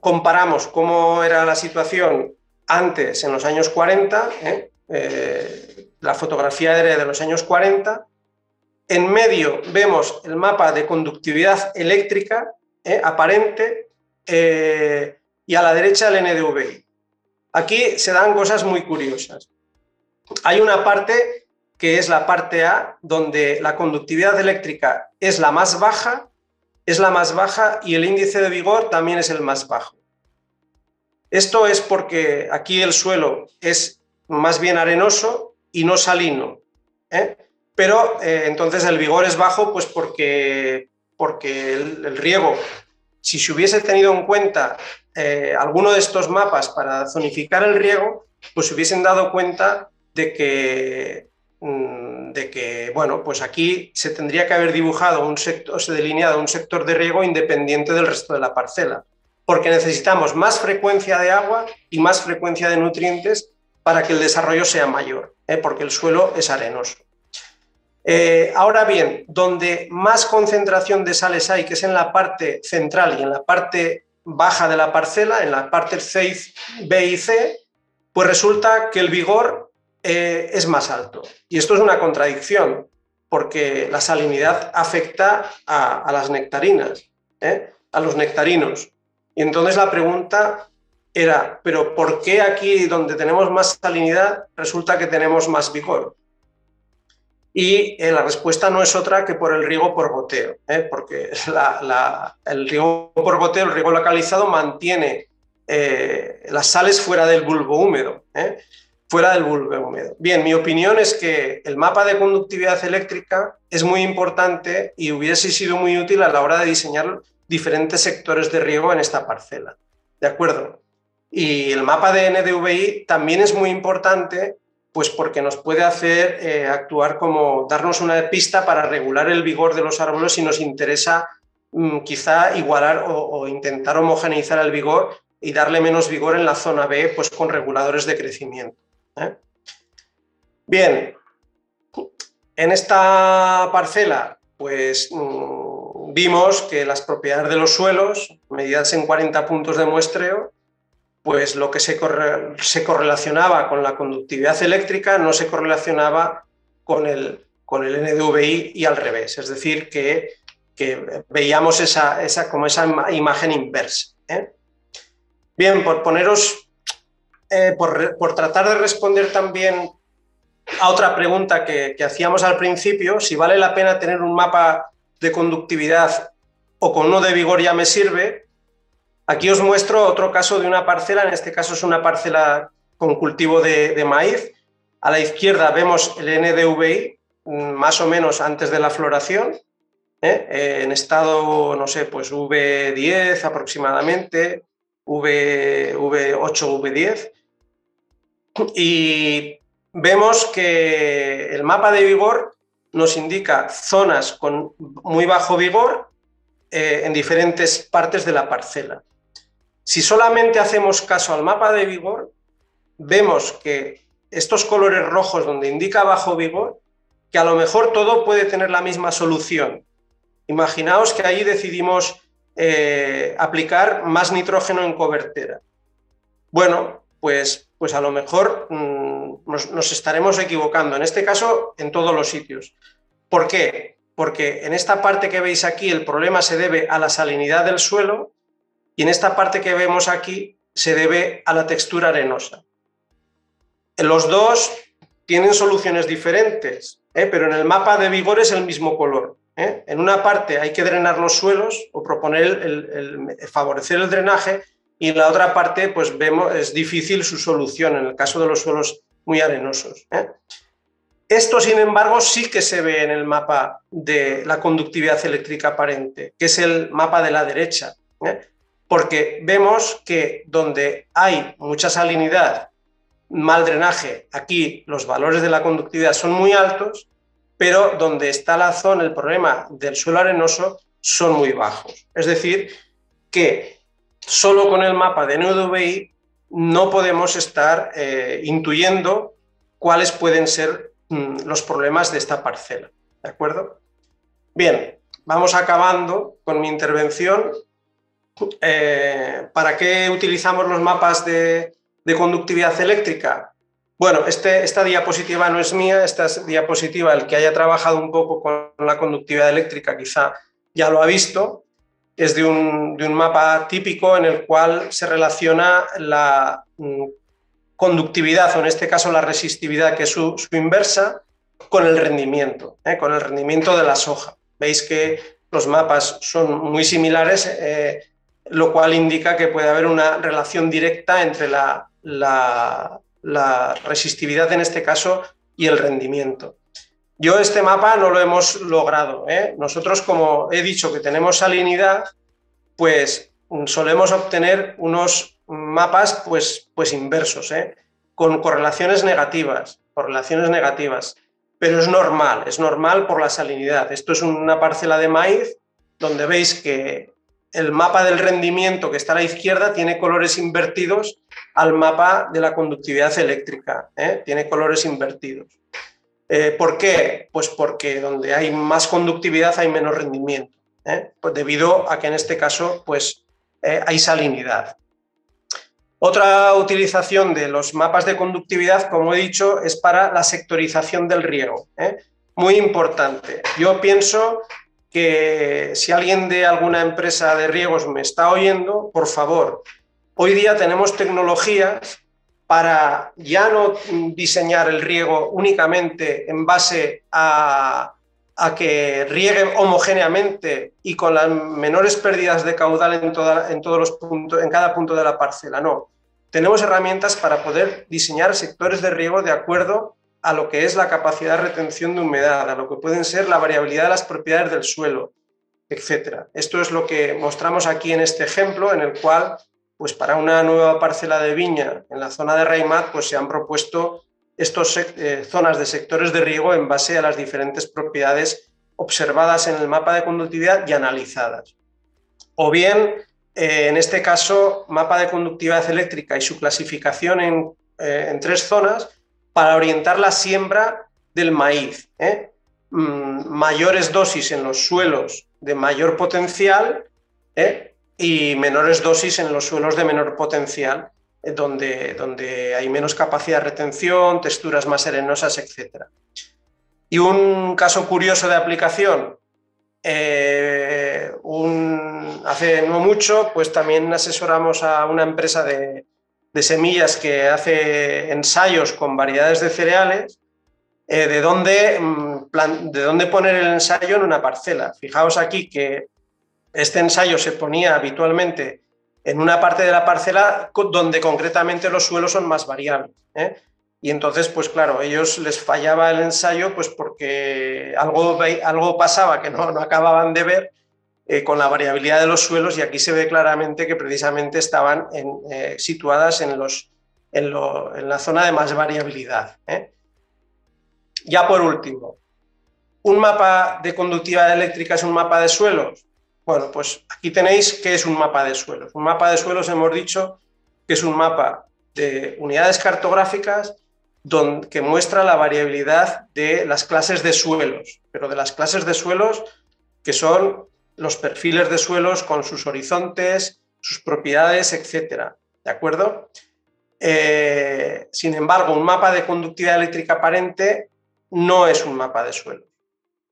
comparamos cómo era la situación antes, en los años 40, ¿eh? Eh, la fotografía aérea de los años 40. En medio vemos el mapa de conductividad eléctrica ¿eh? aparente y a la derecha el NDVI. Aquí se dan cosas muy curiosas. Hay una parte que es la parte A, donde la conductividad eléctrica es la más baja es la más baja y el índice de vigor también es el más bajo. Esto es porque aquí el suelo es más bien arenoso y no salino. ¿eh? Pero eh, entonces el vigor es bajo pues porque, porque el, riego, si se hubiese tenido en cuenta eh, alguno de estos mapas para zonificar el riego, pues se hubiesen dado cuenta de que de que, bueno, pues aquí se tendría que haber dibujado un sector, se delineado un sector de riego independiente del resto de la parcela, porque necesitamos más frecuencia de agua y más frecuencia de nutrientes para que el desarrollo sea mayor, ¿eh? porque el suelo es arenoso. Eh, ahora bien, donde más concentración de sales hay, que es en la parte central y en la parte baja de la parcela, en la parte C, B y C, pues resulta que el vigor eh, es más alto. Y esto es una contradicción, porque la salinidad afecta a, las nectarinas, ¿eh? a los nectarinos. Y entonces la pregunta era, ¿pero por qué aquí donde tenemos más salinidad resulta que tenemos más vigor? Y eh, la respuesta no es otra que por el riego por goteo, porque el riego por goteo, el riego localizado, mantiene las sales fuera del bulbo húmedo fuera del bulbo húmedo. Bien, mi opinión es que el mapa de conductividad eléctrica es muy importante y hubiese sido muy útil a la hora de diseñar diferentes sectores de riego en esta parcela. ¿De acuerdo? Y el mapa de NDVI también es muy importante pues porque nos puede hacer eh, actuar como darnos una pista para regular el vigor de los árboles si nos interesa mm, quizá igualar o, o, intentar homogeneizar el vigor y darle menos vigor en la zona B pues con reguladores de crecimiento. ¿Eh? Bien, en esta parcela, pues mm, vimos que las propiedades de los suelos, medidas en 40 puntos de muestreo, pues lo que se, correlacionaba con la conductividad eléctrica no se correlacionaba con el, con el NDVI y al revés. Es decir, que, veíamos esa, esa, como esa imagen inversa. ¿eh? Bien, por poneros eh, por, tratar de responder también a otra pregunta que, hacíamos al principio, si vale la pena tener un mapa de conductividad o con uno de vigor ya me sirve, aquí os muestro otro caso de una parcela, en este caso es una parcela con cultivo de, maíz. A la izquierda vemos el NDVI, mm, más o menos antes de la floración, ¿eh? Eh, en estado, no sé, pues V10 aproximadamente, v, V8, V10 y vemos que el mapa de vigor nos indica zonas con muy bajo vigor eh, en diferentes partes de la parcela. Si solamente hacemos caso al mapa de vigor, vemos que estos colores rojos donde indica bajo vigor, que a lo mejor todo puede tener la misma solución. Imaginaos que ahí decidimos eh, aplicar más nitrógeno en cobertera. Bueno, pues pues a lo mejor mm, nos, estaremos equivocando. En este caso, en todos los sitios. ¿Por qué? Porque en esta parte que veis aquí el problema se debe a la salinidad del suelo y en esta parte que vemos aquí se debe a la textura arenosa. Los dos tienen soluciones diferentes, ¿eh? pero en el mapa de vigor es el mismo color. ¿eh? En una parte hay que drenar los suelos o proponer el, favorecer el drenaje y en la otra parte pues vemos es difícil su solución en el caso de los suelos muy arenosos. ¿eh? Esto, sin embargo, sí que se ve en el mapa de la conductividad eléctrica aparente, que es el mapa de la derecha, ¿eh? porque vemos que donde hay mucha salinidad, mal drenaje, aquí los valores de la conductividad son muy altos, pero donde está la zona, el problema del suelo arenoso, son muy bajos. Es decir, que solo con el mapa de NUDVI no podemos estar eh, intuyendo cuáles pueden ser Mm, los problemas de esta parcela. ¿De acuerdo? Bien, vamos acabando con mi intervención. Eh, ¿Para qué utilizamos los mapas de, conductividad eléctrica? Bueno, este, esta diapositiva no es mía, esta diapositiva, el que haya trabajado un poco con la conductividad eléctrica quizá ya lo ha visto, es de un, de un mapa típico en el cual se relaciona la mm, conductividad o en este caso la resistividad, que es su, inversa, con el rendimiento, ¿eh? con el rendimiento de la soja. Veis que los mapas son muy similares, eh, lo cual indica que puede haber una relación directa entre la, la, resistividad en este caso y el rendimiento. Yo este mapa no lo hemos logrado. ¿eh? Nosotros, como he dicho que tenemos salinidad, pues solemos obtener unos mapas pues, pues inversos, ¿eh? con correlaciones negativas, correlaciones negativas. Pero es normal, es normal por la salinidad. Esto es una parcela de maíz donde veis que el mapa del rendimiento que está a la izquierda tiene colores invertidos al mapa de la conductividad eléctrica, ¿eh? tiene colores invertidos. Eh, ¿Por qué? Pues porque donde hay más conductividad hay menos rendimiento, pues debido a que en este caso pues, hay salinidad. Otra utilización de los mapas de conductividad, como he dicho, es para la sectorización del riego. ¿eh? Muy importante. Yo pienso que si alguien de alguna empresa de riegos me está oyendo, por favor, hoy día tenemos tecnologías para ya no diseñar el riego únicamente en base a, que riegue homogéneamente y con las menores pérdidas de caudal en, en, todos los puntos, en cada punto de la parcela, no tenemos herramientas para poder diseñar sectores de riego de acuerdo a lo que es la capacidad de retención de humedad, a lo que pueden ser la variabilidad de las propiedades del suelo, etc. Esto es lo que mostramos aquí en este ejemplo, en el cual, pues para una nueva parcela de viña en la zona de Raimat, pues se han propuesto estas eh, zonas de sectores de riego en base a las diferentes propiedades observadas en el mapa de conductividad y analizadas. O bien eh, en este caso, mapa de conductividad eléctrica y su clasificación en, eh, tres zonas para orientar la siembra del maíz. ¿eh? Mm, mayores dosis en los suelos de mayor potencial y menores dosis en los suelos de menor potencial, donde, donde hay menos capacidad de retención, texturas más arenosas, etc. Y un caso curioso de aplicación, eh, hace no mucho, pues también asesoramos a una empresa de, semillas que hace ensayos con variedades de cereales, eh, de, dónde, mm, de dónde poner el ensayo en una parcela. Fijaos aquí que este ensayo se ponía habitualmente en una parte de la parcela donde concretamente los suelos son más variables. ¿eh? Y entonces, pues claro, ellos les fallaba el ensayo pues porque algo, algo pasaba que no, no acababan de ver eh, con la variabilidad de los suelos y aquí se ve claramente que precisamente estaban eh, situadas en, los, en, la zona de más variabilidad. Ya por último, ¿un mapa de conductividad eléctrica es un mapa de suelos? Bueno, pues aquí tenéis qué es un mapa de suelos. Un mapa de suelos hemos dicho que es un mapa de unidades cartográficas que muestra la variabilidad de las clases de suelos, pero de las clases de suelos que son los perfiles de suelos con sus horizontes, sus propiedades, etcétera. ¿De acuerdo? Eh, sin embargo, un mapa de conductividad eléctrica aparente no es un mapa de suelos.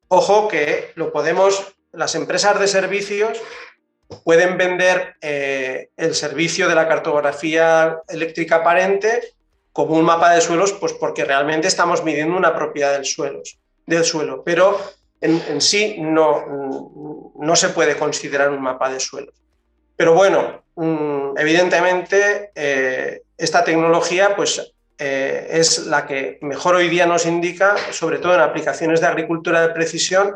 Ojo que lo podemos, las empresas de servicios pueden vender eh, el servicio de la cartografía eléctrica aparente como un mapa de suelos, pues porque realmente estamos midiendo una propiedad del, suelo, del suelo. Pero en, sí no, no se puede considerar un mapa de suelos. Pero bueno, mm, evidentemente eh, esta tecnología pues, eh, es la que mejor hoy día nos indica, sobre todo en aplicaciones de agricultura de precisión,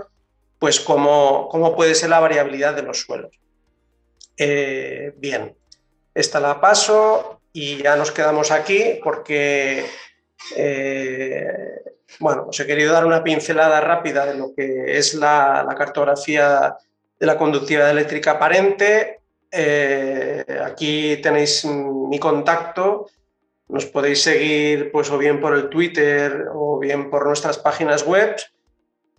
pues cómo, cómo puede ser la variabilidad de los suelos. Eh, bien, esta la paso y ya nos quedamos aquí porque, bueno, os he querido dar una pincelada rápida de lo que es la, la cartografía de la conductividad eléctrica aparente, eh, aquí tenéis mi contacto. Nos podéis seguir pues, o bien por el Twitter o bien por nuestras páginas web.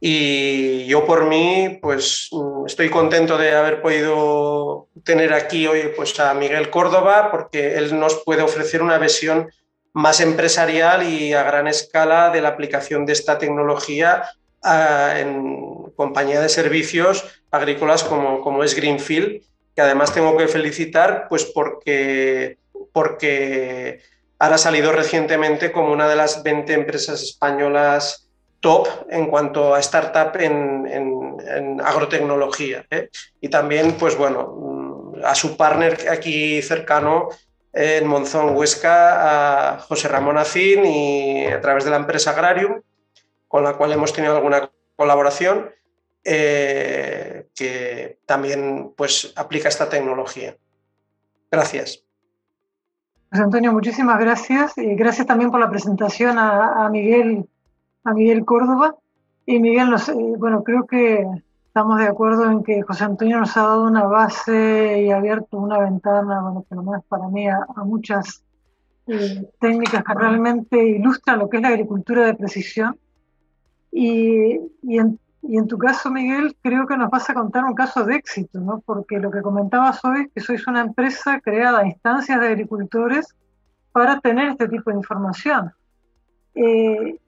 Y yo por mí, pues estoy contento de haber podido tener aquí hoy pues, a Miguel Córdoba, porque él nos puede ofrecer una visión más empresarial y a gran escala de la aplicación de esta tecnología ah, en compañía de servicios agrícolas como, como es Greenfield que además tengo que felicitar pues porque, porque ahora ha salido recientemente como una de las 20 empresas españolas top en cuanto a startup en, agrotecnología. ¿eh? Y también, pues bueno, a su partner aquí cercano en Monzón, Huesca, a José Ramón Acín y a través de la empresa Agrarium, con la cual hemos tenido alguna colaboración. Eh, que también pues, aplica esta tecnología. Gracias. Pues Antonio, muchísimas gracias y gracias también por la presentación a, Miguel, a Miguel Córdoba. Y Miguel, bueno, creo que estamos de acuerdo en que José Antonio nos ha dado una base y ha abierto una ventana, bueno, por lo menos para mí, a, muchas eh, técnicas que realmente ilustran lo que es la agricultura de precisión. Y, y en, y en tu caso, Miguel, creo que nos vas a contar un caso de éxito, ¿no? Porque lo que comentabas hoy es que sois una empresa creada a instancias de agricultores para tener este tipo de información. Eh,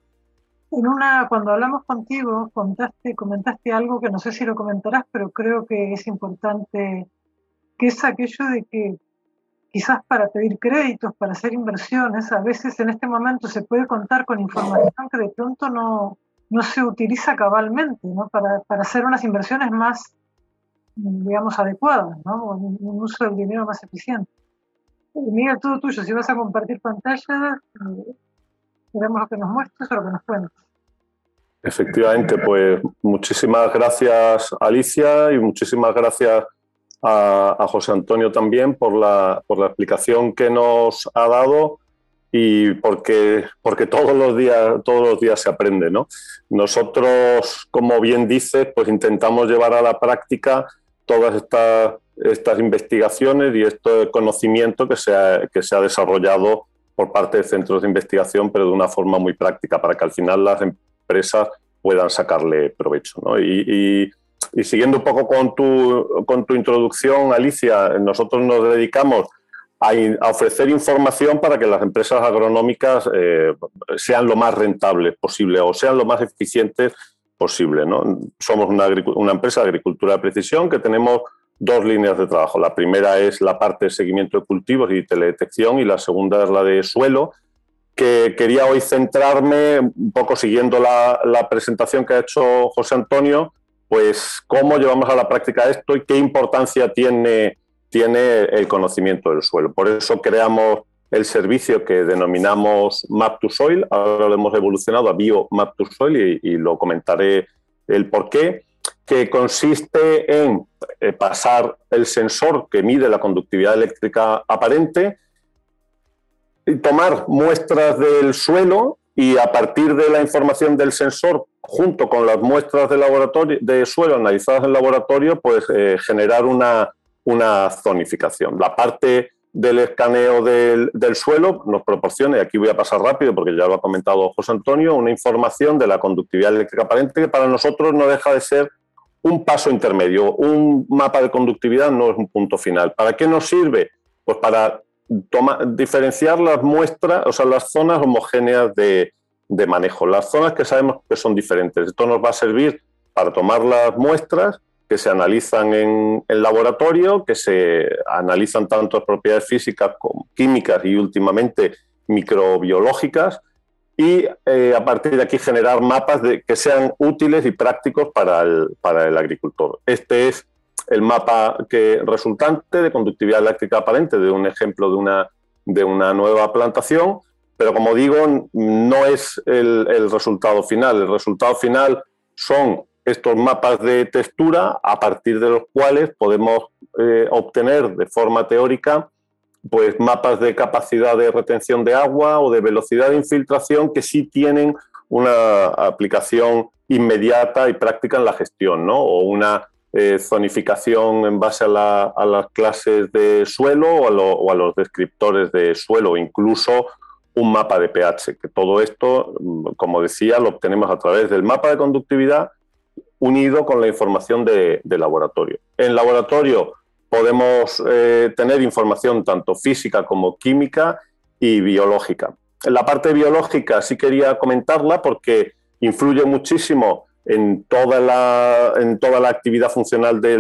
en una, cuando hablamos contigo, contaste, comentaste algo que no sé si lo comentarás, pero creo que es importante, que es aquello de que quizás para pedir créditos, para hacer inversiones, a veces en este momento se puede contar con información que de pronto no, no se utiliza cabalmente ¿no? para, para, hacer unas inversiones más, digamos, adecuadas, ¿no? un, uso del dinero más eficiente. Miguel, todo tuyo, si vas a compartir pantalla, eh, veremos lo que nos muestres o lo que nos cuentes. Efectivamente, pues muchísimas gracias Alicia y muchísimas gracias a, José Antonio también por la, por la explicación que nos ha dado y porque, porque todos, los días, todos los días se aprende. ¿no? Nosotros, como bien dices, pues intentamos llevar a la práctica todas estas, estas investigaciones y este conocimiento que se, que se ha desarrollado por parte de centros de investigación, pero de una forma muy práctica, para que al final las empresas puedan sacarle provecho. Y, siguiendo un poco con tu, con tu introducción, Alicia, nosotros nos dedicamos a, ofrecer información para que las empresas agronómicas eh, sean lo más rentables posible o sean lo más eficientes posible. Somos una, empresa de agricultura de precisión que tenemos dos líneas de trabajo. La primera es la parte de seguimiento de cultivos y teledetección y la segunda es la de suelo, que quería hoy centrarme un poco siguiendo la, la presentación que ha hecho José Antonio, pues cómo llevamos a la práctica esto y qué importancia tiene tiene el conocimiento del suelo. Por eso creamos el servicio que denominamos Map to Soil, ahora lo hemos evolucionado a Bio Map to Soil y, lo comentaré el por qué, que consiste en eh, pasar el sensor que mide la conductividad eléctrica aparente, y tomar muestras del suelo y a partir de la información del sensor, junto con las muestras de, laboratorio, de suelo analizadas en laboratorio, pues eh, generar una una zonificación. La parte del escaneo del, suelo nos proporciona, y aquí voy a pasar rápido porque ya lo ha comentado José Antonio, una información de la conductividad eléctrica aparente que para nosotros no deja de ser un paso intermedio. Un mapa de conductividad no es un punto final. ¿Para qué nos sirve? Pues para diferenciar las muestras, o sea, las zonas homogéneas de, de manejo, las zonas que sabemos que son diferentes. Esto nos va a servir para tomar las muestras que se analizan en el laboratorio, que se analizan tanto propiedades físicas como químicas y últimamente microbiológicas, y eh, a partir de aquí generar mapas que sean útiles y prácticos para el, para el agricultor. Este es el mapa que, resultante de conductividad eléctrica aparente de un ejemplo de una, de una nueva plantación, pero como digo, no es el, el resultado final. El resultado final son estos mapas de textura a partir de los cuales podemos eh, obtener de forma teórica pues mapas de capacidad de retención de agua o de velocidad de infiltración que sí tienen una aplicación inmediata y práctica en la gestión, ¿no? O una eh, zonificación en base a, las clases de suelo o a, los descriptores de suelo, incluso un mapa de pH, que todo esto, como decía, lo obtenemos a través del mapa de conductividad unido con la información de, laboratorio. En laboratorio podemos eh, tener información tanto física como química y biológica. La parte biológica sí quería comentarla porque influye muchísimo en toda la, en toda la actividad funcional de,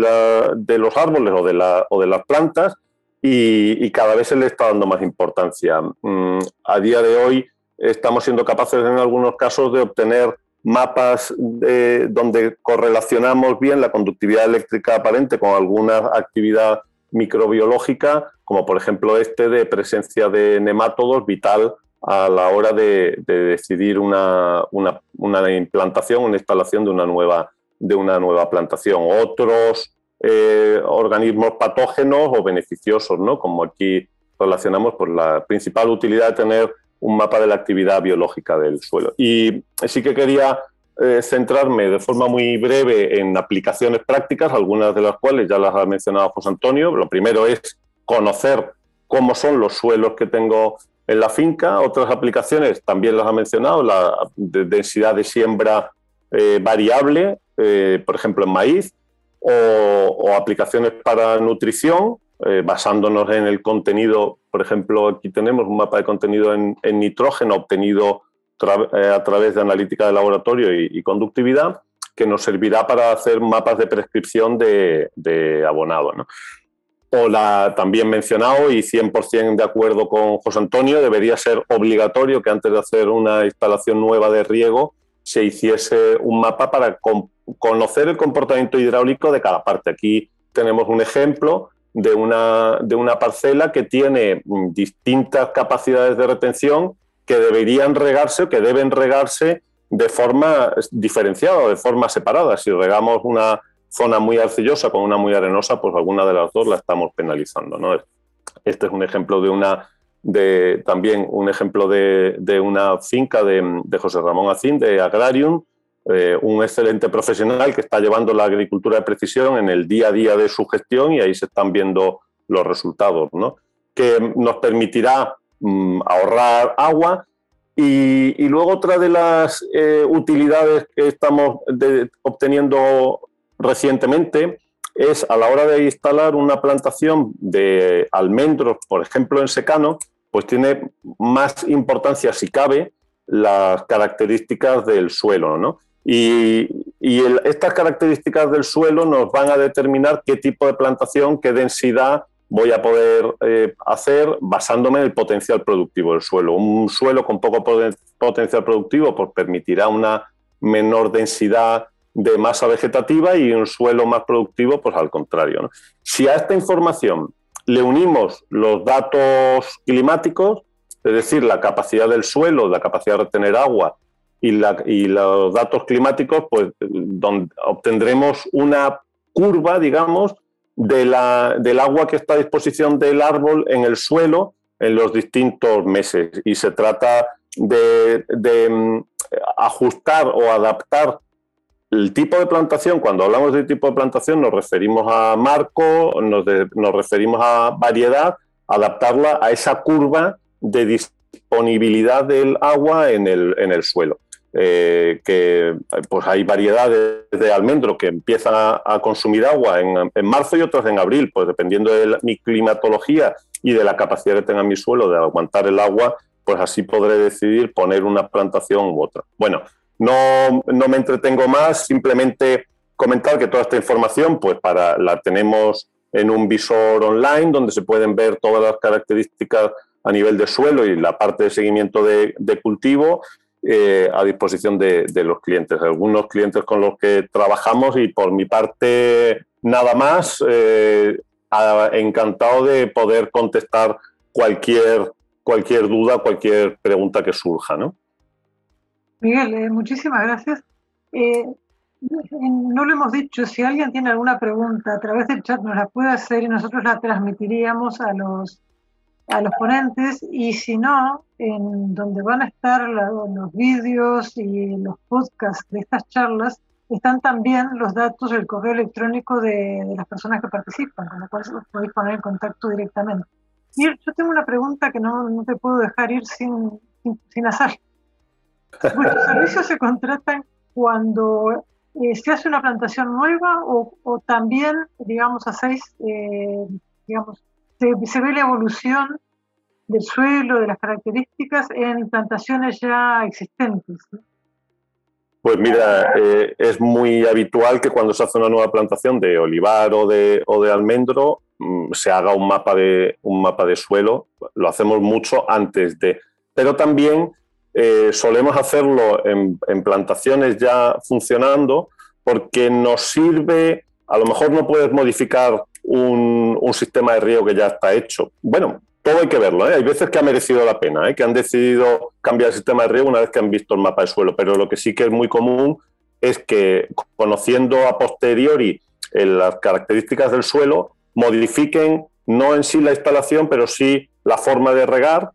los árboles o de, o de las plantas y, y, cada vez se le está dando más importancia. Mm, a día de hoy estamos siendo capaces en algunos casos de obtener mapas donde correlacionamos bien la conductividad eléctrica aparente con alguna actividad microbiológica, como por ejemplo este de presencia de nemátodos vital a la hora de, decidir una, implantación, una instalación de una nueva, de una nueva plantación. Otros eh, organismos patógenos o beneficiosos, ¿no? como aquí relacionamos, pues la principal utilidad de tener un mapa de la actividad biológica del suelo. Y sí que quería eh, centrarme de forma muy breve en aplicaciones prácticas, algunas de las cuales ya las ha mencionado José Antonio. Lo primero es conocer cómo son los suelos que tengo en la finca. Otras aplicaciones también las ha mencionado, la densidad de siembra eh, variable, eh, por ejemplo en maíz, o aplicaciones para nutrición, basándonos en el contenido, por ejemplo, aquí tenemos un mapa de contenido en, nitrógeno obtenido eh, a través de analítica de laboratorio y, conductividad, que nos servirá para hacer mapas de prescripción de, abonado. O la también mencionado y 100% de acuerdo con José Antonio, debería ser obligatorio que antes de hacer una instalación nueva de riego se hiciese un mapa para conocer el comportamiento hidráulico de cada parte. Aquí tenemos un ejemplo de una, de una parcela que tiene mm, distintas capacidades de retención que deberían regarse o que deben regarse de forma diferenciada, de forma separada. Si regamos una zona muy arcillosa con una muy arenosa, pues alguna de las dos la estamos penalizando. ¿no? Este es un ejemplo de una, de, también un ejemplo de, de una finca de, de, José Ramón Acín, de Agrarium, eh, un excelente profesional que está llevando la agricultura de precisión en el día a día de su gestión y ahí se están viendo los resultados, ¿no? que nos permitirá mm, ahorrar agua. Y, luego otra de las eh, utilidades que estamos obteniendo recientemente es a la hora de instalar una plantación de almendros, por ejemplo, en secano, pues tiene más importancia, si cabe, las características del suelo, ¿no? Y, estas características del suelo nos van a determinar qué tipo de plantación, qué densidad voy a poder eh, hacer basándome en el potencial productivo del suelo. Un suelo con poco potencial productivo pues, permitirá una menor densidad de masa vegetativa y un suelo más productivo, pues al contrario. Si a esta información le unimos los datos climáticos, es decir, la capacidad del suelo, la capacidad de retener agua y, los datos climáticos, pues donde obtendremos una curva, digamos, de la, del agua que está a disposición del árbol en el suelo en los distintos meses. Y se trata de, mm, ajustar o adaptar el tipo de plantación. Cuando hablamos de tipo de plantación nos referimos a marco, nos, nos referimos a variedad, adaptarla a esa curva de disponibilidad del agua en el, en el suelo. Eh, que pues hay variedades de almendro que empiezan a, consumir agua en, marzo y otras en abril, pues dependiendo de mi climatología y de la capacidad que tenga mi suelo de aguantar el agua, pues así podré decidir poner una plantación u otra. Bueno, no, no me entretengo más, simplemente comentar que toda esta información pues para, la tenemos en un visor online donde se pueden ver todas las características a nivel de suelo y la parte de seguimiento de cultivo eh, a disposición de, los clientes. Algunos clientes con los que trabajamos y por mi parte nada más, eh, encantado de poder contestar cualquier, cualquier duda, cualquier pregunta que surja. ¿no? Miguel, eh, muchísimas gracias. no lo hemos dicho, si alguien tiene alguna pregunta a través del chat nos la puede hacer y nosotros la transmitiríamos a los a los ponentes y si no, en donde van a estar los vídeos y los podcasts de estas charlas, están también los datos del correo electrónico de, las personas que participan, con lo cual los podéis poner en contacto directamente. Y yo tengo una pregunta que no, no te puedo dejar ir sin, sin, hacer. ¿Vuestros servicios se contratan cuando eh, se hace una plantación nueva o, o también, digamos, hacéis, eh, digamos, se, ve la evolución del suelo, de las características en plantaciones ya existentes. Pues mira, eh, es muy habitual que cuando se hace una nueva plantación de olivar o de, o de almendro mm, se haga un mapa, de, un mapa de suelo. Lo hacemos mucho antes de. Pero también eh, solemos hacerlo en, en, plantaciones ya funcionando porque nos sirve, a lo mejor no puedes modificar un, sistema de riego que ya está hecho. Bueno, todo hay que verlo. ¿eh? Hay veces que ha merecido la pena, ¿eh? que han decidido cambiar el sistema de riego una vez que han visto el mapa de suelo, pero lo que sí que es muy común es que conociendo a posteriori eh, las características del suelo, modifiquen no en sí la instalación, pero sí la forma de regar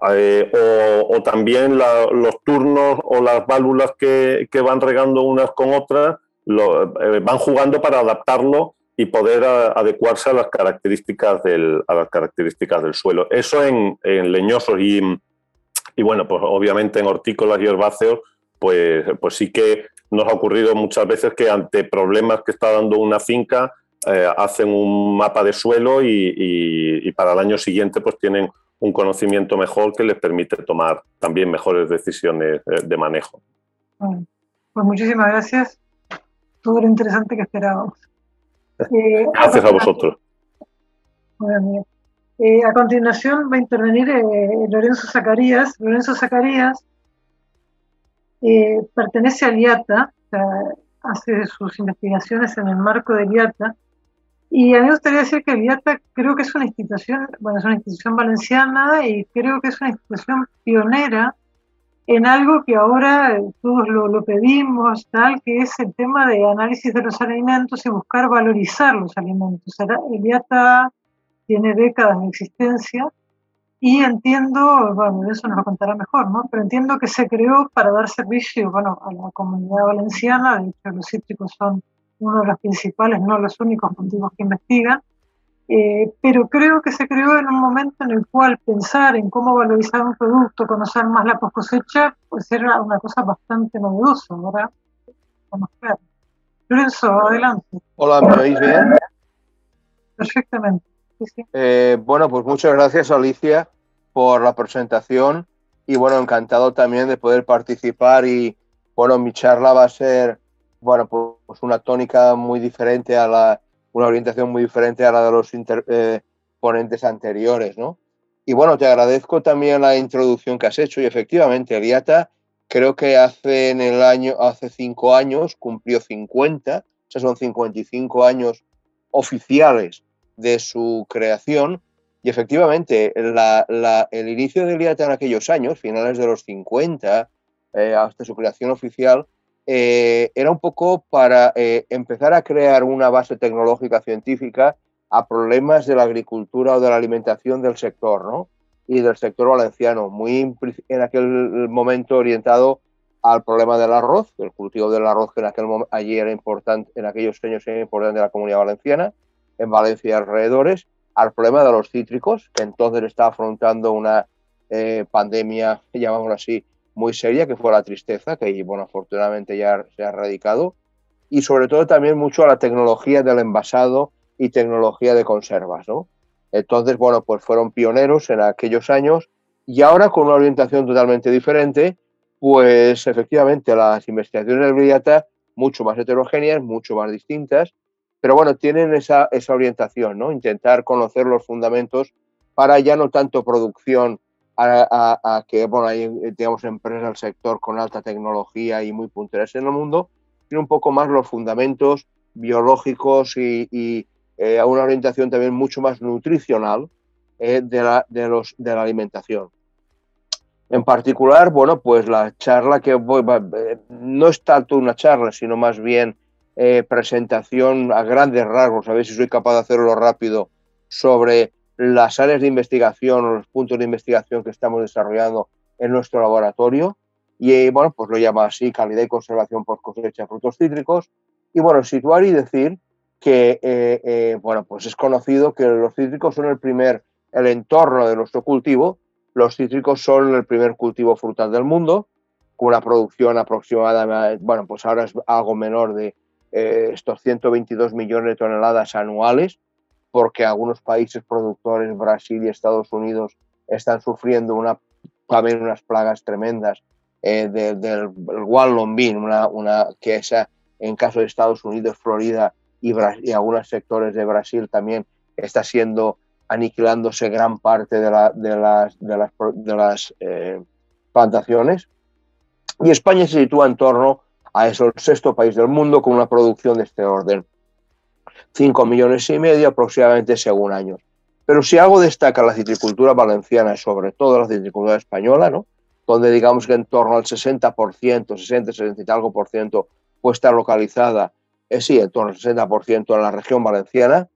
o, también los turnos o las válvulas que, van regando unas con otras, van jugando para adaptarlo y poder adecuarse a las características del, a las características del suelo. Eso en, leñosos y, y, bueno, pues obviamente en hortícolas y herbáceos, pues, pues sí que nos ha ocurrido muchas veces que ante problemas que está dando una finca, eh, hacen un mapa de suelo y, y, para el año siguiente pues tienen un conocimiento mejor que les permite tomar también mejores decisiones eh, de manejo. Pues muchísimas gracias. Todo lo interesante que esperábamos. Eh, Gracias a, vosotros. Eh, a continuación va a intervenir eh, Lorenzo Zacarías. Lorenzo Zacarías pertenece al IATA, hace sus investigaciones en el marco del IATA. Y a mí me gustaría decir que IATA creo que es una institución, bueno, es una institución valenciana y creo que es una institución pionera en algo que ahora eh, todos lo, pedimos, tal, que es el tema de análisis de los alimentos y buscar valorizar los alimentos. El IATA tiene décadas de existencia y entiendo, bueno, eso nos lo contará mejor, ¿no? Pero entiendo que se creó para dar servicio, bueno, a la comunidad valenciana, de hecho los cítricos son uno de los principales, no los únicos cultivos que investigan, eh, pero creo que se creó en un momento en el cual pensar en cómo valorizar un producto, conocer más la post cosecha, pues era una cosa bastante novedosa, ¿verdad? Lorenzo, adelante. Hola, ¿me oís bien? Perfectamente. Eh, bueno, pues muchas gracias Alicia por la presentación y bueno, encantado también de poder participar y bueno, mi charla va a ser, bueno, pues una tónica muy diferente a la una orientación muy diferente a la de los eh, ponentes anteriores, ¿no? Y bueno, te agradezco también la introducción que has hecho y efectivamente el IATA creo que hace en el año, hace cinco años cumplió 50, o sea, son 55 años oficiales de su creación y efectivamente el inicio del IATA en aquellos años, finales de los 50, eh, hasta su creación oficial, eh, era un poco para eh, empezar a crear una base tecnológica científica a problemas de la agricultura o de la alimentación del sector, ¿no? Y del sector valenciano, muy en aquel momento orientado al problema del arroz, el cultivo del arroz que en aquel allí era importante, en aquellos años era importante en la comunidad valenciana, en Valencia y alrededores, al problema de los cítricos, que entonces estaba afrontando una eh, pandemia, llamámoslo así, muy seria, que fue la tristeza, que bueno, afortunadamente ya se ha erradicado, y sobre todo también mucho a la tecnología del envasado y tecnología de conservas, ¿no? Entonces, bueno, pues fueron pioneros en aquellos años y ahora con una orientación totalmente diferente, pues efectivamente las investigaciones del Brillata mucho más heterogéneas, mucho más distintas, pero bueno, tienen esa, esa orientación, ¿no? Intentar conocer los fundamentos para ya no tanto producción a, que bueno, hay digamos, empresas del sector con alta tecnología y muy punteras en el mundo, sino un poco más los fundamentos biológicos y, eh, a una orientación también mucho más nutricional eh, de, la, de, los, de la alimentación. En particular, bueno, pues la charla que voy, eh, no es tanto una charla, sino más bien presentación a grandes rasgos, a ver si soy capaz de hacerlo rápido, sobre las áreas de investigación o los puntos de investigación que estamos desarrollando en nuestro laboratorio. Y bueno, pues lo llama así calidad y conservación por cosecha de frutos cítricos. Y bueno, situar y decir que, eh, eh, bueno, pues es conocido que los cítricos son el primer, el entorno de nuestro cultivo. Los cítricos son el primer cultivo frutal del mundo, con una producción aproximada, bueno, pues ahora es algo menor de eh, estos 122 millones de toneladas anuales porque algunos países productores, Brasil y Estados Unidos, están sufriendo también unas plagas tremendas eh, del Bean, una, una, que esa, en caso de Estados Unidos, Florida y, y, algunos sectores de Brasil también está siendo aniquilándose gran parte de las eh, plantaciones. Y España se sitúa en torno a eso, el sexto país del mundo con una producción de este orden. 5 millones y medio aproximadamente según años. Pero si algo destaca la citricultura valenciana, sobre todo la citricultura española, ¿no? donde digamos que en torno al 60%, 60, 60 y algo por ciento puede estar localizada, eh, sí, en torno al 60% en la región valenciana,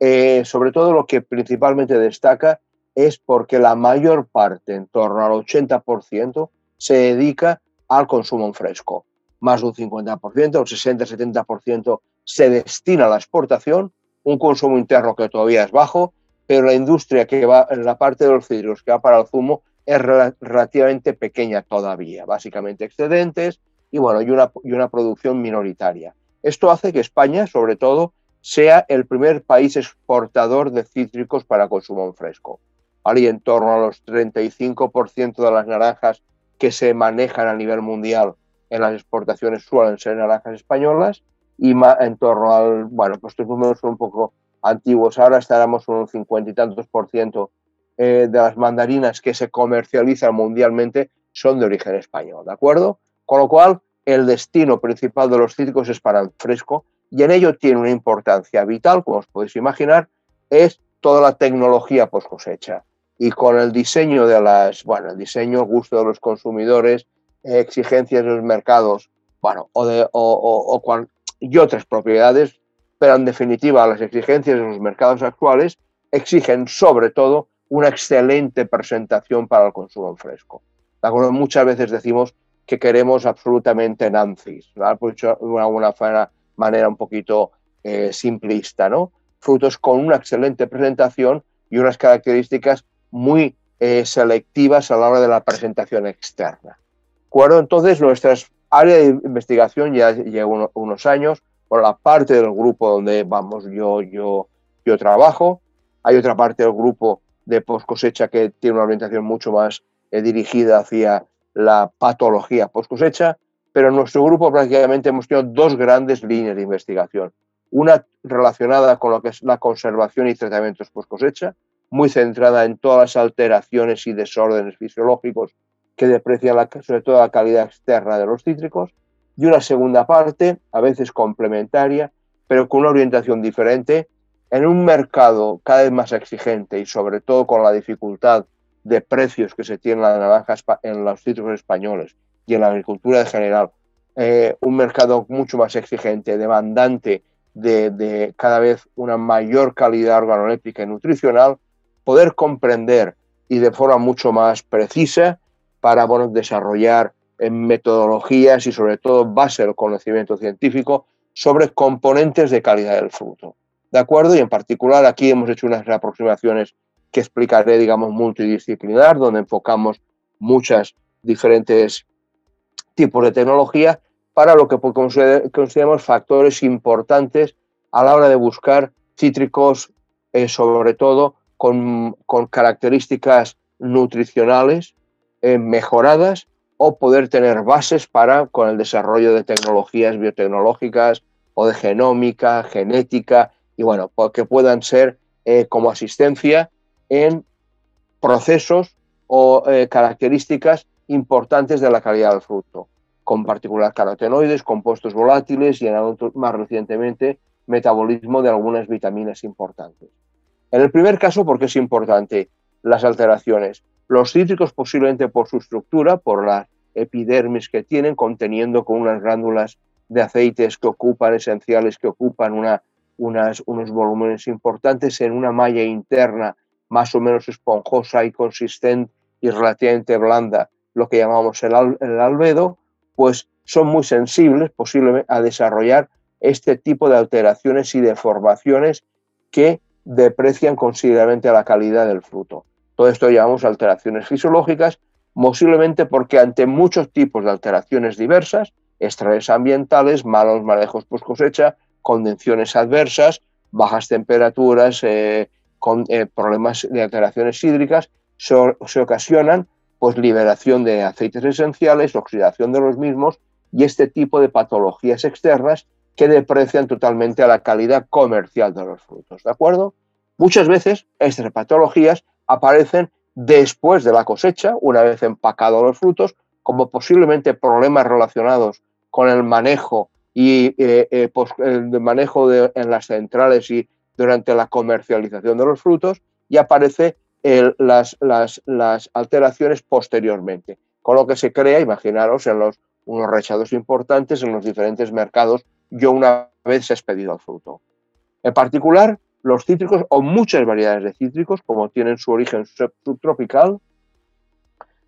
eh, sobre todo lo que principalmente destaca es porque la mayor parte, en torno al 80%, se dedica al consumo en fresco. Más de un 50%, un 60-70% se destina a la exportación, un consumo interno que todavía es bajo, pero la industria que va en la parte de los cítricos que va para el zumo es relativamente pequeña todavía, básicamente excedentes y bueno, y una, y una producción minoritaria. Esto hace que España, sobre todo, sea el primer país exportador de cítricos para consumo en fresco. Hay en torno a los 35% de las naranjas que se manejan a nivel mundial en las exportaciones suelen ser naranjas españolas y en torno al, bueno, pues estos números son un poco antiguos, ahora estaremos un cincuenta y tantos por ciento eh, de las mandarinas que se comercializan mundialmente son de origen español, ¿de acuerdo? Con lo cual, el destino principal de los cítricos es para el fresco y en ello tiene una importancia vital, como os podéis imaginar, es toda la tecnología post cosecha. Y con el diseño de las, bueno, el diseño, gusto de los consumidores, exigencias de los mercados, bueno, o, de, o, o, y otras propiedades, pero en definitiva las exigencias de los mercados actuales exigen sobre todo una excelente presentación para el consumo fresco. Muchas veces decimos que queremos absolutamente nancis, por de una, manera un poquito eh, simplista, ¿no? Frutos con una excelente presentación y unas características muy eh, selectivas a la hora de la presentación externa. ¿Acuerdo? Entonces, nuestras área de investigación ya lleva unos años, por la parte del grupo donde vamos, yo, yo, yo trabajo. Hay otra parte del grupo de post cosecha que tiene una orientación mucho más eh, dirigida hacia la patología post cosecha, pero en nuestro grupo prácticamente hemos tenido dos grandes líneas de investigación. Una relacionada con lo que es la conservación y tratamientos post cosecha, muy centrada en todas las alteraciones y desórdenes fisiológicos que deprecia la, sobre todo la calidad externa de los cítricos, y una segunda parte, a veces complementaria, pero con una orientación diferente, en un mercado cada vez más exigente y sobre todo con la dificultad de precios que se tiene en la naranja en los cítricos españoles y en la agricultura en general, eh, un mercado mucho más exigente, demandante de, de, cada vez una mayor calidad organoléptica y nutricional, poder comprender y de forma mucho más precisa para bueno, desarrollar eh, metodologías y sobre todo base del conocimiento científico sobre componentes de calidad del fruto. ¿De acuerdo? Y en particular aquí hemos hecho unas aproximaciones que explicaré, digamos, multidisciplinar, donde enfocamos muchas diferentes tipos de tecnología para lo que consideramos factores importantes a la hora de buscar cítricos, eh, sobre todo con características nutricionales eh, mejoradas o poder tener bases para con el desarrollo de tecnologías biotecnológicas o de genómica, genética y bueno, que puedan ser eh, como asistencia en procesos o características importantes de la calidad del fruto, con particular carotenoides, compuestos volátiles y en más recientemente metabolismo de algunas vitaminas importantes. En el primer caso, porque es importante las alteraciones? Los cítricos posiblemente por su estructura, por la epidermis que tienen, conteniendo con unas glándulas de aceites que ocupan, esenciales que ocupan unos volúmenes importantes en una malla interna más o menos esponjosa y consistente y relativamente blanda, lo que llamamos el, el albedo, pues son muy sensibles posiblemente a desarrollar este tipo de alteraciones y deformaciones que deprecian considerablemente la calidad del fruto. Todo esto llamamos alteraciones fisiológicas, posiblemente porque ante muchos tipos de alteraciones diversas, estrés ambientales, malos manejos post cosecha, condiciones adversas, bajas temperaturas, eh, con eh, problemas de alteraciones hídricas, se, ocasionan pues liberación de aceites esenciales, oxidación de los mismos y este tipo de patologías externas que deprecian totalmente a la calidad comercial de los frutos, ¿de acuerdo? Muchas veces estas patologías aparecen después de la cosecha, una vez empacados los frutos, como posiblemente problemas relacionados con el manejo y eh, eh, el manejo en las centrales y durante la comercialización de los frutos, y aparece las, alteraciones posteriormente, con lo que se crea, imaginaros, en los unos rechados importantes en los diferentes mercados yo una vez he expedido el fruto. En particular, los cítricos o muchas variedades de cítricos, como tienen su origen subtropical,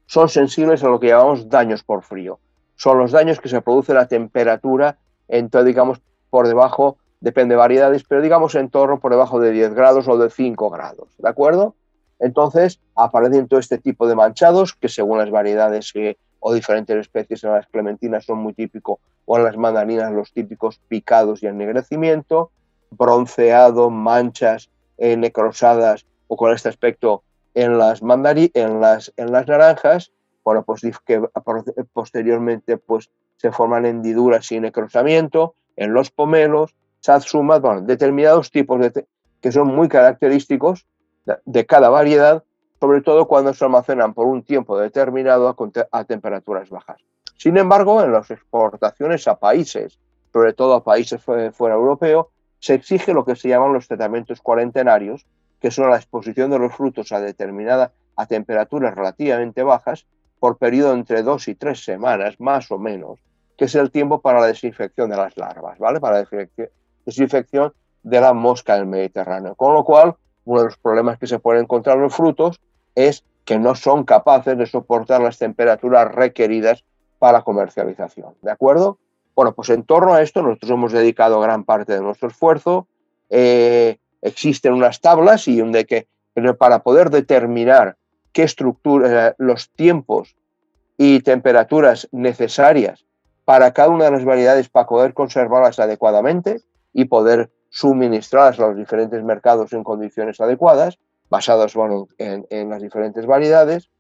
son sensibles a lo que llamamos daños por frío. Son los daños que se producen a temperatura, entonces digamos por debajo, depende de variedades, pero digamos en torno por debajo de 10 grados o de 5 grados, ¿de acuerdo? Entonces aparecen todo este tipo de manchados que según las variedades o diferentes especies en las clementinas son muy típicos o en las mandarinas los típicos picados y ennegrecimiento, bronceado, manchas eh, necrosadas o con este aspecto en las, mandari en las, en las naranjas, bueno, pues que posteriormente pues, se forman hendiduras y necrosamiento en los pomelos, satsumas, bueno, determinados tipos de que son muy característicos de, cada variedad, sobre todo cuando se almacenan por un tiempo determinado a, a temperaturas bajas. Sin embargo, en las exportaciones a países, sobre todo a países fuera europeo, se exige lo que se llaman los tratamientos cuarentenarios, que son la exposición de los frutos a determinada a temperaturas relativamente bajas por periodo entre dos y tres semanas, más o menos, que es el tiempo para la desinfección de las larvas, ¿vale? Para la desinfección de la mosca del Mediterráneo. Con lo cual, uno de los problemas que se pueden encontrar en los frutos es que no son capaces de soportar las temperaturas requeridas para comercialización. ¿De acuerdo? Bueno, pues en torno a esto nosotros hemos dedicado gran parte de nuestro esfuerzo. Eh, existen unas tablas y de que para poder determinar qué estructura, eh, los tiempos y temperaturas necesarias para cada una de las variedades para poder conservarlas adecuadamente y poder suministrarlas a los diferentes mercados en condiciones adecuadas, basadas bueno, en, en las diferentes variedades.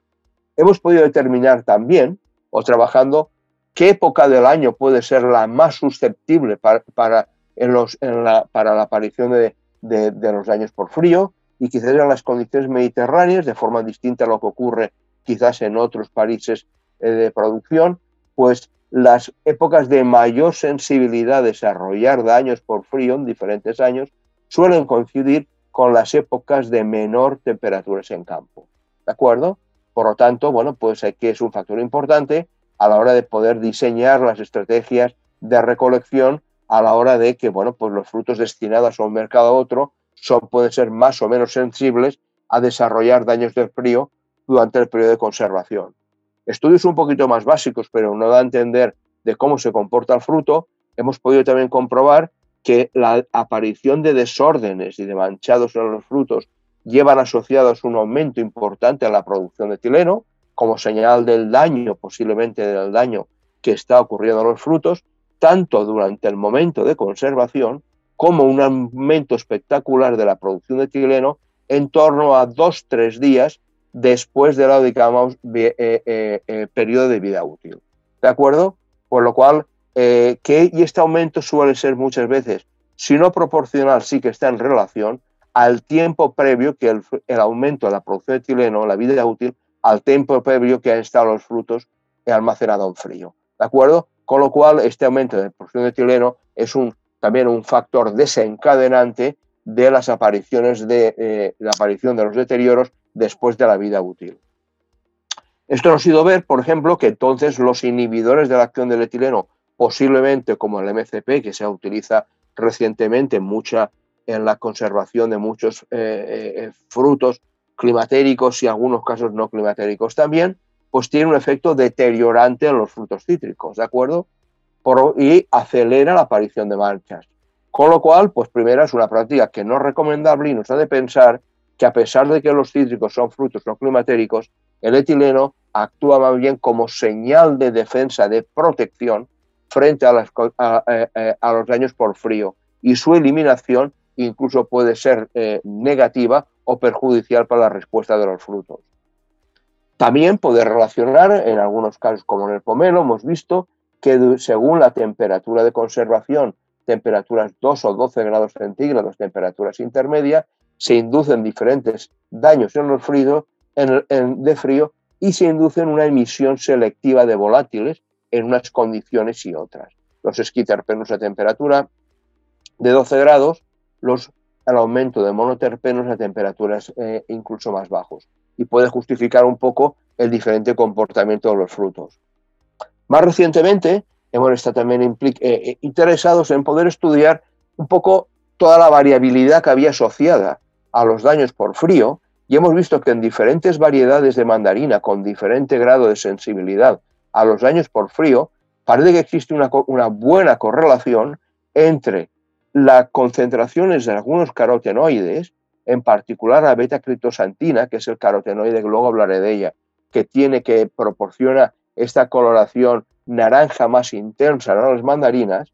Hemos podido determinar también o trabajando qué época del año puede ser la más susceptible para, para, en los, en la, para la aparición de, de, los daños por frío y quizás en las condiciones mediterráneas, de forma distinta a lo que ocurre quizás en otros países eh, de producción, pues las épocas de mayor sensibilidad a desarrollar daños por frío en diferentes años suelen coincidir con las épocas de menor temperaturas en campo. ¿De acuerdo? Por lo tanto, bueno, pues aquí es un factor importante a la hora de poder diseñar las estrategias de recolección a la hora de que, bueno, pues los frutos destinados a un mercado a otro son, pueden ser más o menos sensibles a desarrollar daños del frío durante el periodo de conservación. Estudios un poquito más básicos, pero no da a entender de cómo se comporta el fruto, hemos podido también comprobar que la aparición de desórdenes y de manchados en los frutos llevan asociados un aumento importante en la producción de etileno, como señal del daño, posiblemente del daño que está ocurriendo en los frutos, tanto durante el momento de conservación como un aumento espectacular de la producción de etileno en torno a dos, tres días después de la, digamos, eh, eh, eh, periodo de vida útil. ¿De acuerdo? Por lo cual, eh, que, y este aumento suele ser muchas veces, si no proporcional, sí que está en relación al tiempo previo que el, el, aumento de la producción de etileno, la vida útil, al tiempo previo que han estado los frutos almacenados en frío. ¿De acuerdo? Con lo cual, este aumento de producción de etileno es un, también un factor desencadenante de las apariciones de eh, la aparición de los deterioros después de la vida útil. Esto nos ha sido ver, por ejemplo, que entonces los inhibidores de la acción del etileno, posiblemente como el MCP, que se utiliza recientemente mucha en la conservación de muchos eh, eh, frutos climatéricos y algunos casos no climatéricos también, pues tiene un efecto deteriorante en los frutos cítricos, ¿de acuerdo? y acelera la aparición de manchas. Con lo cual, pues primero es una práctica que no es recomendable y nos ha de pensar que a pesar de que los cítricos son frutos no climatéricos, el etileno actúa más bien como señal de defensa, de protección frente a, eh, eh, los daños por frío y su eliminación incluso puede ser eh, negativa o perjudicial para la respuesta de los frutos. También puede relacionar, en algunos casos como en el pomelo, hemos visto que según la temperatura de conservación, temperaturas 2 o 12 grados centígrados, temperaturas intermedias, se inducen diferentes daños en los fríos, de frío y se inducen una emisión selectiva de volátiles en unas condiciones y otras. Los esquiterpenos a temperatura de 12 grados, los, el aumento de monoterpenos a temperaturas eh, incluso más bajos. Y puede justificar un poco el diferente comportamiento de los frutos. Más recientemente, hemos estado también eh, eh, interesados en poder estudiar un poco toda la variabilidad que había asociada a los daños por frío y hemos visto que en diferentes variedades de mandarina con diferente grado de sensibilidad a los daños por frío, parece que existe una buena correlación entre las concentraciones de algunos carotenoides, en particular la beta-criptosantina, que es el carotenoide, que luego hablaré de ella, que tiene que proporciona esta coloración naranja más intensa en las mandarinas,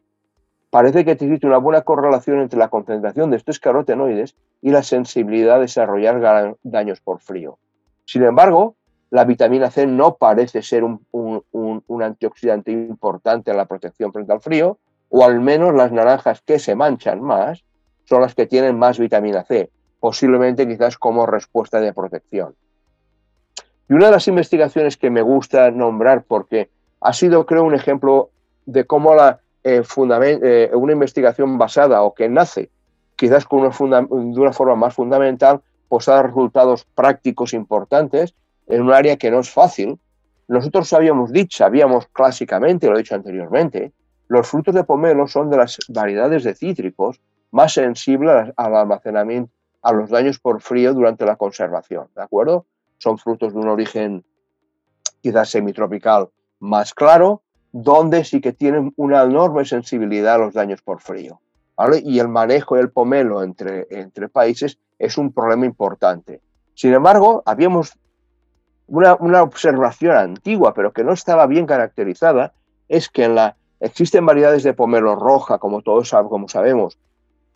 parece que existe una buena correlación entre la concentración de estos carotenoides y la sensibilidad a desarrollar daños por frío. Sin embargo, la vitamina C no parece ser un, un, antioxidante importante en la protección frente al frío, o al menos las naranjas que se manchan más son las que tienen más vitamina C, posiblemente quizás como respuesta de protección. Y una de las investigaciones que me gusta nombrar porque ha sido, creo, un ejemplo de cómo eh, eh, una investigación basada o que nace quizás con una de una forma más fundamental, pues da resultados prácticos importantes en un área que no es fácil. Nosotros habíamos dicho, sabíamos clásicamente, lo he dicho anteriormente, los frutos de pomelo son de las variedades de cítricos más sensibles al almacenamiento, a los daños por frío durante la conservación, ¿de acuerdo? son frutos de un origen quizás semitropical más claro, donde sí que tienen una enorme sensibilidad a los daños por frío. Y el manejo del pomelo entre, países es un problema importante. Sin embargo, habíamos una, una, observación antigua, pero que no estaba bien caracterizada, es que en la, existen variedades de pomelo roja, como todos como sabemos,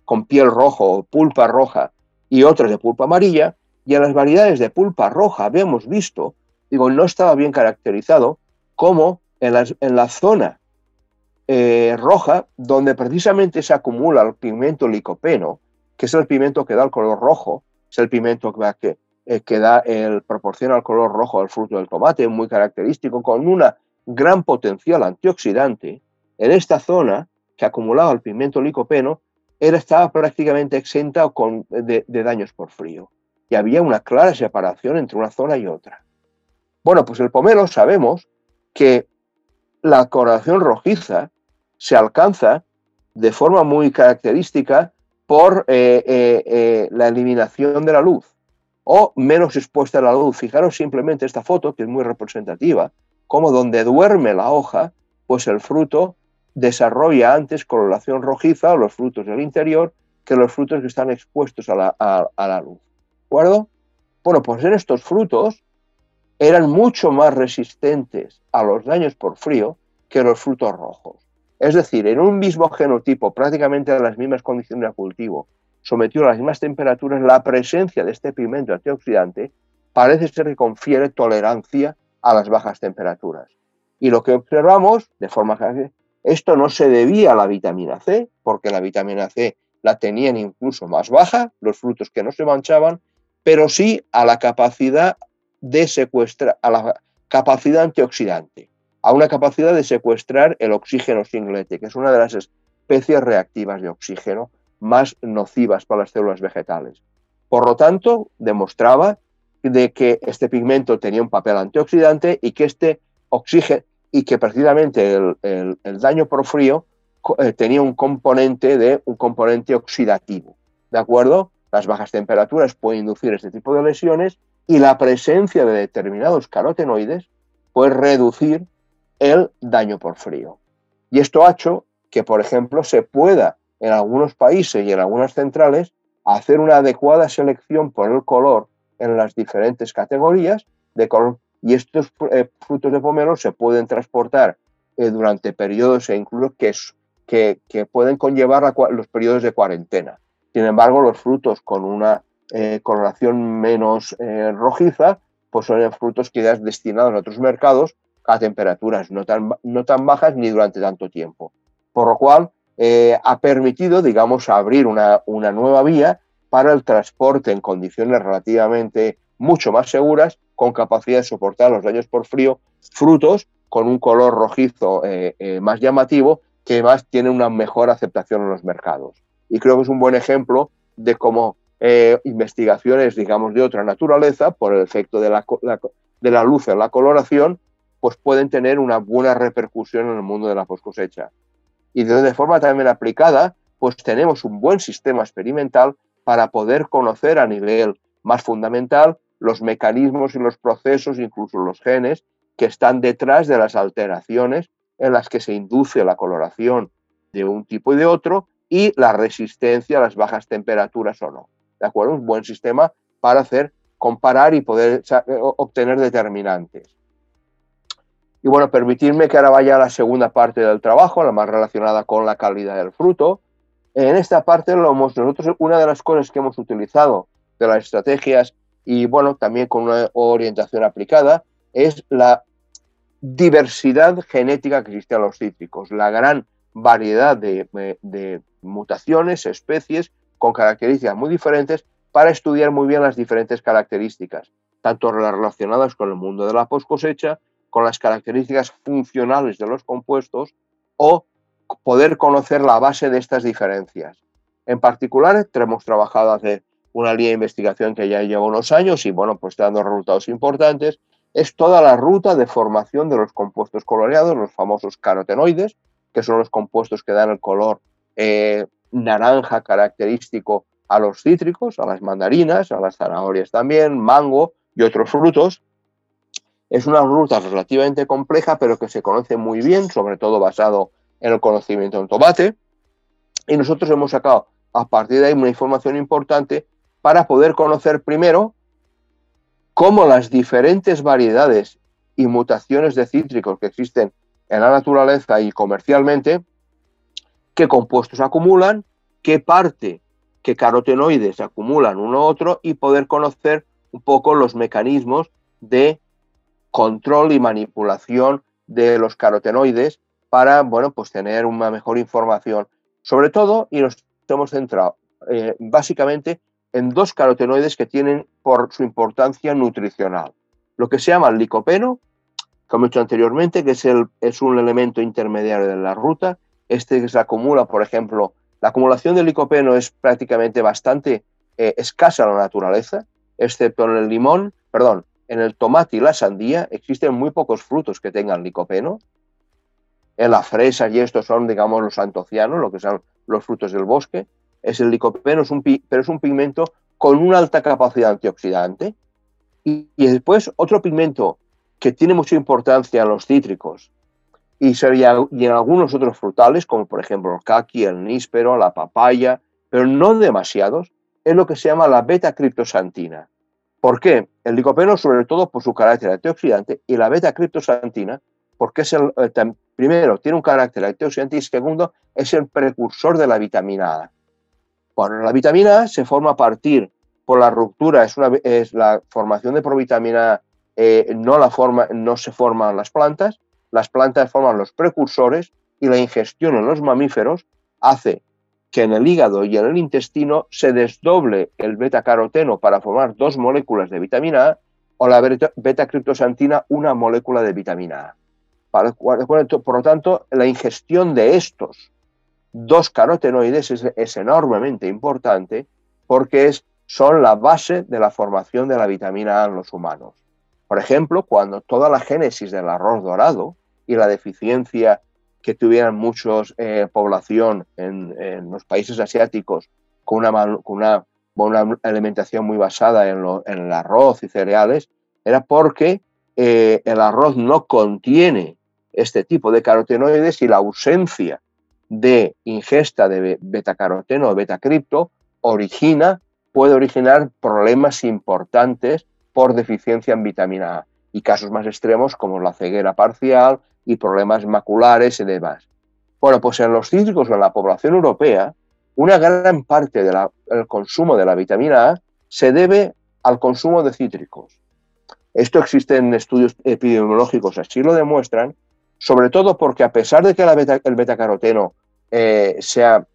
con piel rojo o pulpa roja, y otras de pulpa amarilla, y en las variedades de pulpa roja habíamos visto, digo, no estaba bien caracterizado, como en, la zona eh, roja, donde precisamente se acumula el pigmento licopeno, que es el pigmento que da el color rojo, es el pigmento que, eh, da el, proporciona el color rojo al fruto del tomate, muy característico, con una gran potencial antioxidante, en esta zona que acumulaba el pigmento licopeno, era, estaba prácticamente exenta de daños por frío y había una clara separación entre una zona y otra. Bueno, pues el pomelo sabemos que la coloración rojiza se alcanza de forma muy característica por eh, eh, eh, la eliminación de la luz o menos expuesta a la luz. Fijaros simplemente esta foto, que es muy representativa, como donde duerme la hoja, pues el fruto desarrolla antes coloración rojiza, o los frutos del interior, que los frutos que están expuestos a la, luz acuerdo? Bueno, pues en estos frutos eran mucho más resistentes a los daños por frío que los frutos rojos. Es decir, en un mismo genotipo, prácticamente a las mismas condiciones de cultivo, sometido a las mismas temperaturas, la presencia de este pigmento antioxidante parece ser que confiere tolerancia a las bajas temperaturas. Y lo que observamos, de forma esto no se debía a la vitamina C, porque la vitamina C la tenían incluso más baja, los frutos que no se manchaban, pero sí a la capacidad de secuestrar, a la capacidad antioxidante, a una capacidad de secuestrar el oxígeno singlete, que es una de las especies reactivas de oxígeno más nocivas para las células vegetales. Por lo tanto, demostraba de que este pigmento tenía un papel antioxidante y que este oxígeno y que precisamente el, daño por frío eh, tenía un componente de un componente oxidativo. ¿De acuerdo? Las bajas temperaturas pueden inducir este tipo de lesiones y la presencia de determinados carotenoides puede reducir el daño por frío. Y esto ha hecho que, por ejemplo, se pueda en algunos países y en algunas centrales hacer una adecuada selección por el color en las diferentes categorías de color y estos eh, frutos de pomelo se pueden transportar eh, durante periodos e incluso que, pueden conllevar los periodos de cuarentena. Sin embargo, los frutos con una eh, coloración menos rojiza, pues son frutos que ya destinados a otros mercados a temperaturas no tan, no tan bajas ni durante tanto tiempo. Por lo cual, ha permitido, digamos, abrir una, una nueva vía para el transporte en condiciones relativamente mucho más seguras, con capacidad de soportar los daños por frío, frutos con un color rojizo eh, eh, más llamativo, que más tiene una mejor aceptación en los mercados. Y creo que es un buen ejemplo de cómo eh, investigaciones, digamos, de otra naturaleza, por el efecto de la, de la luz en la coloración, pues pueden tener una buena repercusión en el mundo de la post cosecha. Y de forma también aplicada, pues tenemos un buen sistema experimental para poder conocer a nivel más fundamental los mecanismos y los procesos, incluso los genes, que están detrás de las alteraciones en las que se induce la coloración de un tipo y de otro y la resistencia a las bajas temperaturas o no. ¿De acuerdo? Un buen sistema para hacer, comparar y poder obtener determinantes. Y bueno, permitirme que ahora vaya a la segunda parte del trabajo, la más relacionada con la calidad del fruto. En esta parte lo hemos, nosotros una de las cosas que hemos utilizado de las estrategias y bueno, también con una orientación aplicada, es la diversidad genética que existe en los cítricos, la gran variedad de, de, mutaciones, especies con características muy diferentes para estudiar muy bien las diferentes características, tanto relacionadas con el mundo de la post cosecha, con las características funcionales de los compuestos o poder conocer la base de estas diferencias. En particular, hemos trabajado hace una línea de investigación que ya lleva unos años y bueno, pues está dando resultados importantes, es toda la ruta de formación de los compuestos coloreados, los famosos carotenoides, que son los compuestos que dan el color eh, naranja característico a los cítricos, a las mandarinas, a las zanahorias también, mango y otros frutos. Es una ruta relativamente compleja, pero que se conoce muy bien, sobre todo basado en el conocimiento del tomate. Y nosotros hemos sacado a partir de ahí una información importante para poder conocer primero cómo las diferentes variedades y mutaciones de cítricos que existen en la naturaleza y comercialmente, qué compuestos acumulan, qué parte, qué carotenoides acumulan uno u otro y poder conocer un poco los mecanismos de control y manipulación de los carotenoides para, bueno, pues tener una mejor información. Sobre todo, y nos hemos centrado eh, básicamente en dos carotenoides que tienen por su importancia nutricional. Lo que se llama el licopeno, como he dicho anteriormente, que es, el, es un elemento intermediario de la ruta. Este se acumula, por ejemplo, la acumulación de licopeno es prácticamente bastante eh, escasa en la naturaleza, excepto en el limón, perdón, en el tomate y la sandía existen muy pocos frutos que tengan licopeno. En la fresa y estos son, digamos, los antocianos, lo que son los frutos del bosque es el licopeno, es un, pero es un pigmento con una alta capacidad antioxidante. Y, después otro pigmento que tiene mucha importancia en los cítricos y, y en algunos otros frutales, como por ejemplo el caqui, el níspero, la papaya, pero no demasiados, es lo que se llama la beta-criptosantina. ¿Por qué? El licopeno, sobre todo por su carácter antioxidante, y la beta-criptosantina, porque es el, eh, primero, tiene un carácter antioxidante y segundo, es el precursor de la vitamina A. Bueno, la vitamina A se forma a partir por la ruptura, es, una, es la formación de provitamina eh, no, la forma, no se forman las plantas, las plantas forman los precursores y la ingestión en los mamíferos hace que en el hígado y en el intestino se desdoble el beta-caroteno para formar dos moléculas de vitamina A o la beta-criptosantina una molécula de vitamina A. Por lo tanto, la ingestión de estos dos carotenoides es, enormemente importante porque es, son la base de la formación de la vitamina A en los humanos. Por ejemplo, cuando toda la génesis del arroz dorado y la deficiencia que tuvieran muchos eh, población en, los países asiáticos con una, una, una alimentación muy basada en, el arroz y cereales, era porque eh, el arroz no contiene este tipo de carotenoides y la ausencia de ingesta de betacaroteno o betacripto origina, puede originar problemas importantes por deficiencia en vitamina A y casos más extremos como la ceguera parcial y problemas maculares y demás. Bueno, pues en los cítricos o en la población europea, una gran parte del consumo de la vitamina A se debe al consumo de cítricos. Esto existe en estudios epidemiológicos, así lo demuestran, sobre todo porque a pesar de que el betacaroteno eh, sea,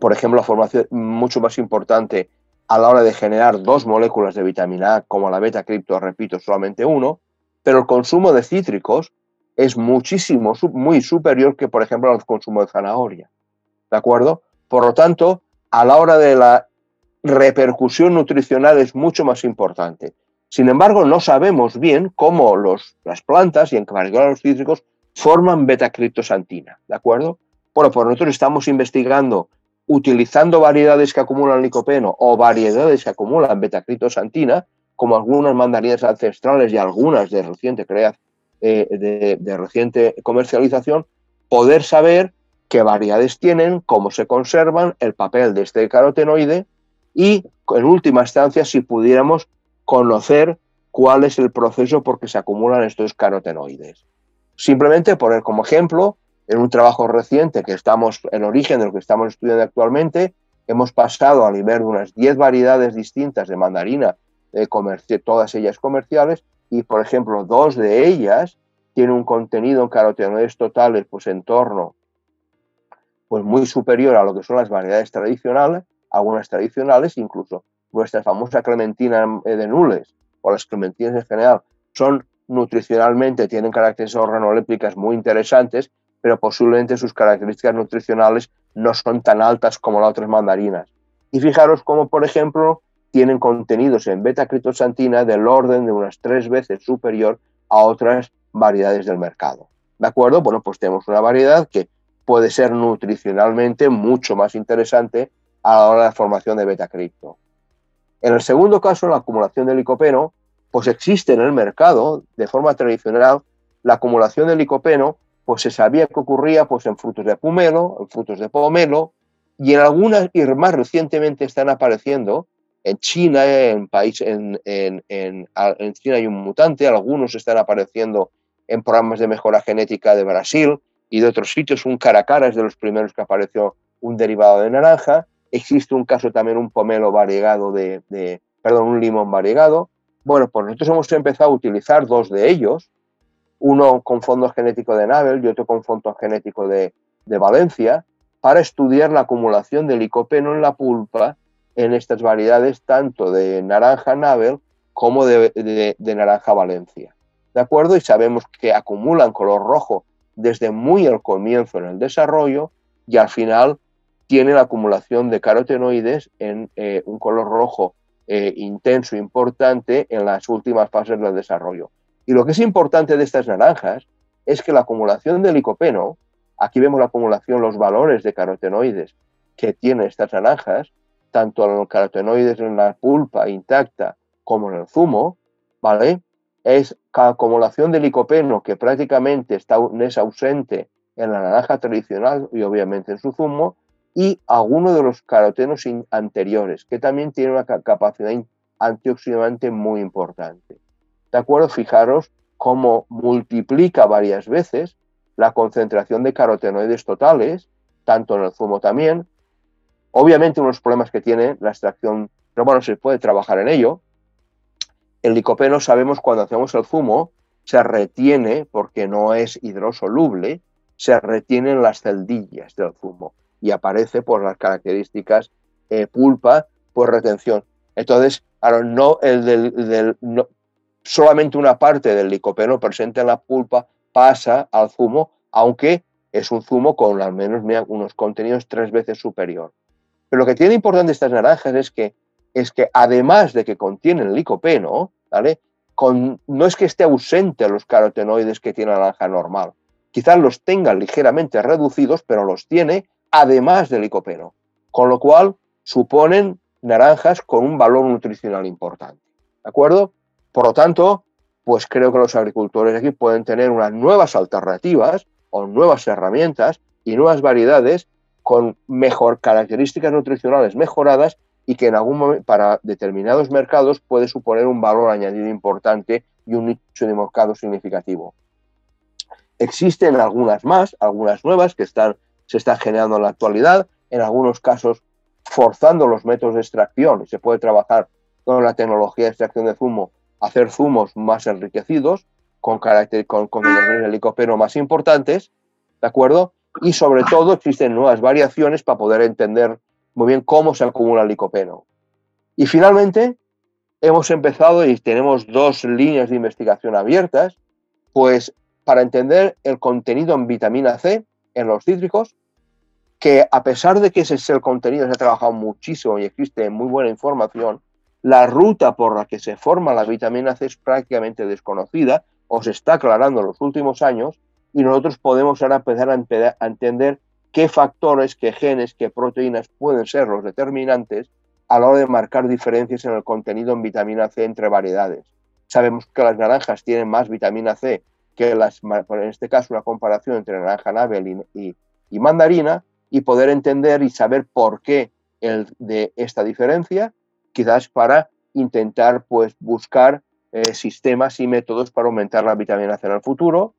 por ejemplo, la formación mucho más importante a la hora de generar dos moléculas de vitamina A, como la beta-cripto, repito, solamente uno, pero el consumo de cítricos es muchísimo, muy superior que, por ejemplo, al consumo de zanahoria. ¿De acuerdo? Por lo tanto, a la hora de la repercusión nutricional es mucho más importante. Sin embargo, no sabemos bien cómo las plantas, y en particular los cítricos, forman beta-criptosantina. ¿De acuerdo? Bueno, pues nosotros estamos investigando utilizando variedades que acumulan licopeno o variedades que acumulan betacritosantina, como algunas mandarinas ancestrales y algunas de reciente, eh, de, reciente comercialización, poder saber qué variedades tienen, cómo se conservan, el papel de este carotenoide y, en última instancia, si pudiéramos conocer cuál es el proceso por que se acumulan estos carotenoides. Simplemente poner como ejemplo en un trabajo reciente que estamos, en origen de lo que estamos estudiando actualmente, hemos pasado a nivel de unas 10 variedades distintas de mandarina, de todas ellas comerciales, y por ejemplo, dos de ellas tienen un contenido en carotenoides totales pues en torno pues muy superior a lo que son las variedades tradicionales, algunas tradicionales, incluso nuestra famosa clementina de nules o las clementinas en general son nutricionalmente, tienen características organolépticas muy interesantes pero posiblemente sus características nutricionales no son tan altas como las otras mandarinas. Y fijaros cómo, por ejemplo, tienen contenidos en beta-critosantina del orden de unas tres veces superior a otras variedades del mercado. ¿De acuerdo? Bueno, pues tenemos una variedad que puede ser nutricionalmente mucho más interesante a la hora de la formación de beta-cripto. En el segundo caso, la acumulación de licopeno, pues existe en el mercado de forma tradicional la acumulación de licopeno pues se sabía que ocurría pues, en frutos de pomelo, en frutos de pomelo, y en algunas, y más recientemente están apareciendo en China, en, país, en, en, en, China hay un mutante, algunos están apareciendo en programas de mejora genética de Brasil y de otros sitios. Un caracara es de los primeros que apareció un derivado de naranja. Existe un caso también, un pomelo variegado de, de, perdón, un limón variegado. Bueno, pues nosotros hemos empezado a utilizar dos de ellos, uno con fondo genético de Nabel y otro con fondo genético de, Valencia, para estudiar la acumulación de licopeno en la pulpa en estas variedades tanto de naranja Nabel como de, naranja Valencia. ¿De acuerdo? Y sabemos que acumulan color rojo desde muy al comienzo en el desarrollo y al final tiene la acumulación de carotenoides en eh, un color rojo eh, intenso, importante en las últimas fases del desarrollo. Y lo que es importante de estas naranjas es que la acumulación de licopeno, aquí vemos la acumulación, los valores de carotenoides que tienen estas naranjas, tanto los carotenoides en la pulpa intacta como en el zumo, ¿vale? Es acumulación de licopeno que prácticamente está, es ausente en la naranja tradicional y obviamente en su zumo, y algunos de los carotenos anteriores, que también tienen una capacidad antioxidante muy importante. ¿De acuerdo? Fijaros cómo multiplica varias veces la concentración de carotenoides totales, tanto en el zumo también. Obviamente unos problemas que tiene la extracción, pero bueno, se puede trabajar en ello. El licopeno sabemos cuando hacemos el zumo se retiene, porque no es hidrosoluble, se retienen las celdillas del zumo y aparece por las características eh, pulpa por retención. Entonces, ahora no el del, solamente una parte del licopeno presente en la pulpa pasa al zumo, aunque es un zumo con al menos unos contenidos tres veces superior. Pero lo que tiene importante estas naranjas es que, es que además de que contienen licopeno, ¿vale? Con, no es que esté ausente los carotenoides que tiene la naranja normal. Quizás los tenga ligeramente reducidos, pero los tiene además del licopeno. Con lo cual suponen naranjas con un valor nutricional importante. ¿De acuerdo? Por lo tanto, pues creo que los agricultores aquí pueden tener unas nuevas alternativas o nuevas herramientas y nuevas variedades con mejor características nutricionales mejoradas y que en algún para determinados mercados puede suponer un valor añadido importante y un nicho de mercado significativo. Existen algunas más, algunas nuevas que están, se están generando en la actualidad, en algunos casos forzando los métodos de extracción se puede trabajar con la tecnología de extracción de zumo, hacer zumos más enriquecidos con, carácter, con combinaciones de licopeno más importantes, ¿de acuerdo? Y sobre todo existen nuevas variaciones para poder entender muy bien cómo se acumula el licopeno. Y finalmente, hemos empezado y tenemos dos líneas de investigación abiertas, pues para entender el contenido en vitamina C en los cítricos, que a pesar de que ese es el contenido, se ha trabajado muchísimo y existe muy buena información, la ruta por la que se forma la vitamina C es prácticamente desconocida o se está aclarando en los últimos años y nosotros podemos ahora empezar a, entender qué factores, qué genes, qué proteínas pueden ser los determinantes a la hora de marcar diferencias en el contenido en vitamina C entre variedades. Sabemos que las naranjas tienen más vitamina C que las, en este caso una comparación entre naranja navel y, y mandarina, y poder entender y saber por qué el, de esta diferencia, quizás para intentar pues buscar eh, sistemas y métodos para aumentar la vitamina C en el futuro.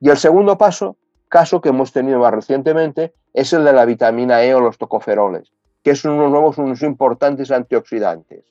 Y el segundo paso, caso que hemos tenido más recientemente, es el de la vitamina E o los tocoferoles, que son unos nuevos, unos importantes antioxidantes.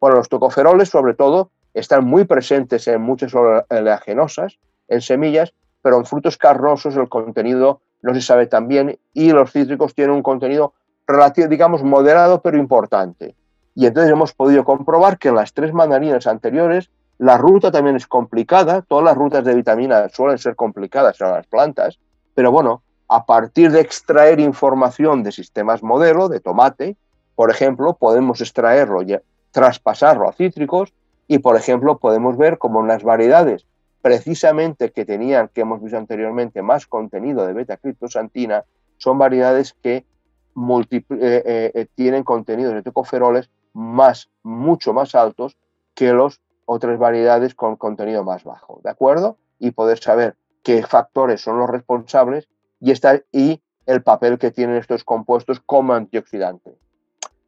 Bueno, los tocoferoles, sobre todo, están muy presentes en muchas oleaginosas, en semillas, pero en frutos carnosos el contenido no se sabe tan bien y los cítricos tienen un contenido relativo, digamos, moderado, pero importante. Y entonces hemos podido comprobar que en las tres mandarinas anteriores la ruta también es complicada, todas las rutas de vitamina suelen ser complicadas en las plantas, pero bueno, a partir de extraer información de sistemas modelo, de tomate, por ejemplo, podemos extraerlo y traspasarlo a cítricos y, por ejemplo, podemos ver como las variedades precisamente que tenían, que hemos visto anteriormente, más contenido de beta-criptosantina, son variedades que eh, eh, eh, tienen contenidos de tocoferoles más, mucho más altos que los otras variedades con contenido más bajo, ¿de acuerdo? Y poder saber qué factores son los responsables y, y el papel que tienen estos compuestos como antioxidante.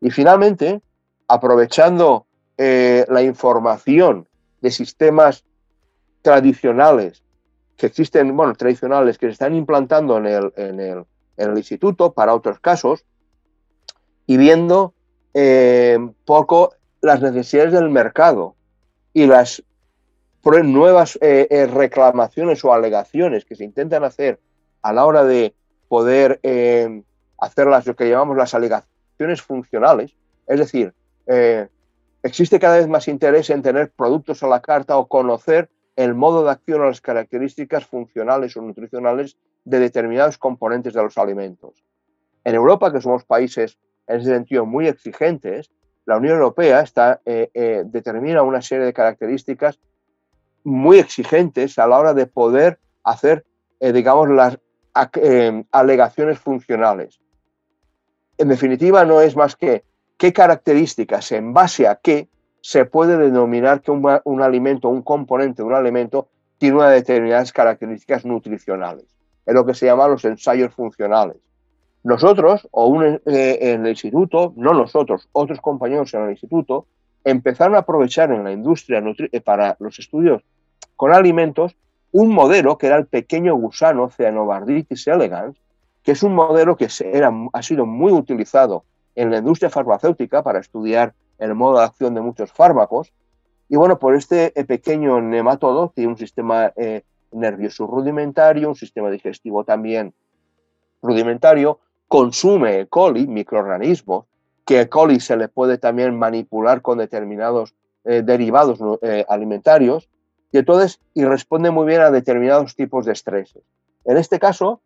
Y finalmente, aprovechando eh, la información de sistemas tradicionales que existen, bueno, tradicionales que se están implantando en el, en el, en el instituto para otros casos y viendo eh, poco las necesidades del mercado y las nuevas eh, eh, reclamaciones o alegaciones que se intentan hacer a la hora de poder eh, hacer las, lo que llamamos las alegaciones funcionales, es decir, existe cada vez más interés en tener productos a la carta o conocer el modo de acción o las características funcionales o nutricionales de determinados componentes de los alimentos. En Europa, que somos países en ese sentido muy exigentes, la Unión Europea está, eh, eh, determina una serie de características muy exigentes a la hora de poder hacer, eh, digamos, las alegaciones funcionales. En definitiva, no es más que qué características, en base a qué, se puede denominar que un, un alimento, un componente de un alimento, tiene unas determinadas características nutricionales. Es lo que se llama los ensayos funcionales. Nosotros, o un, eh, en el instituto, no nosotros, otros compañeros en el instituto, empezaron a aprovechar en la industria eh, para los estudios con alimentos un modelo que era el pequeño gusano Ceanobarditis elegans, que es un modelo que era, ha sido muy utilizado en la industria farmacéutica para estudiar el modo de acción de muchos fármacos. Y bueno, por este eh, pequeño nematodo tiene un sistema nervioso rudimentario, un sistema digestivo también rudimentario, consume E. coli, microorganismos, que E. coli se le puede también manipular con determinados eh, derivados eh, alimentarios y entonces y responde muy bien a determinados tipos de estrés. En este caso,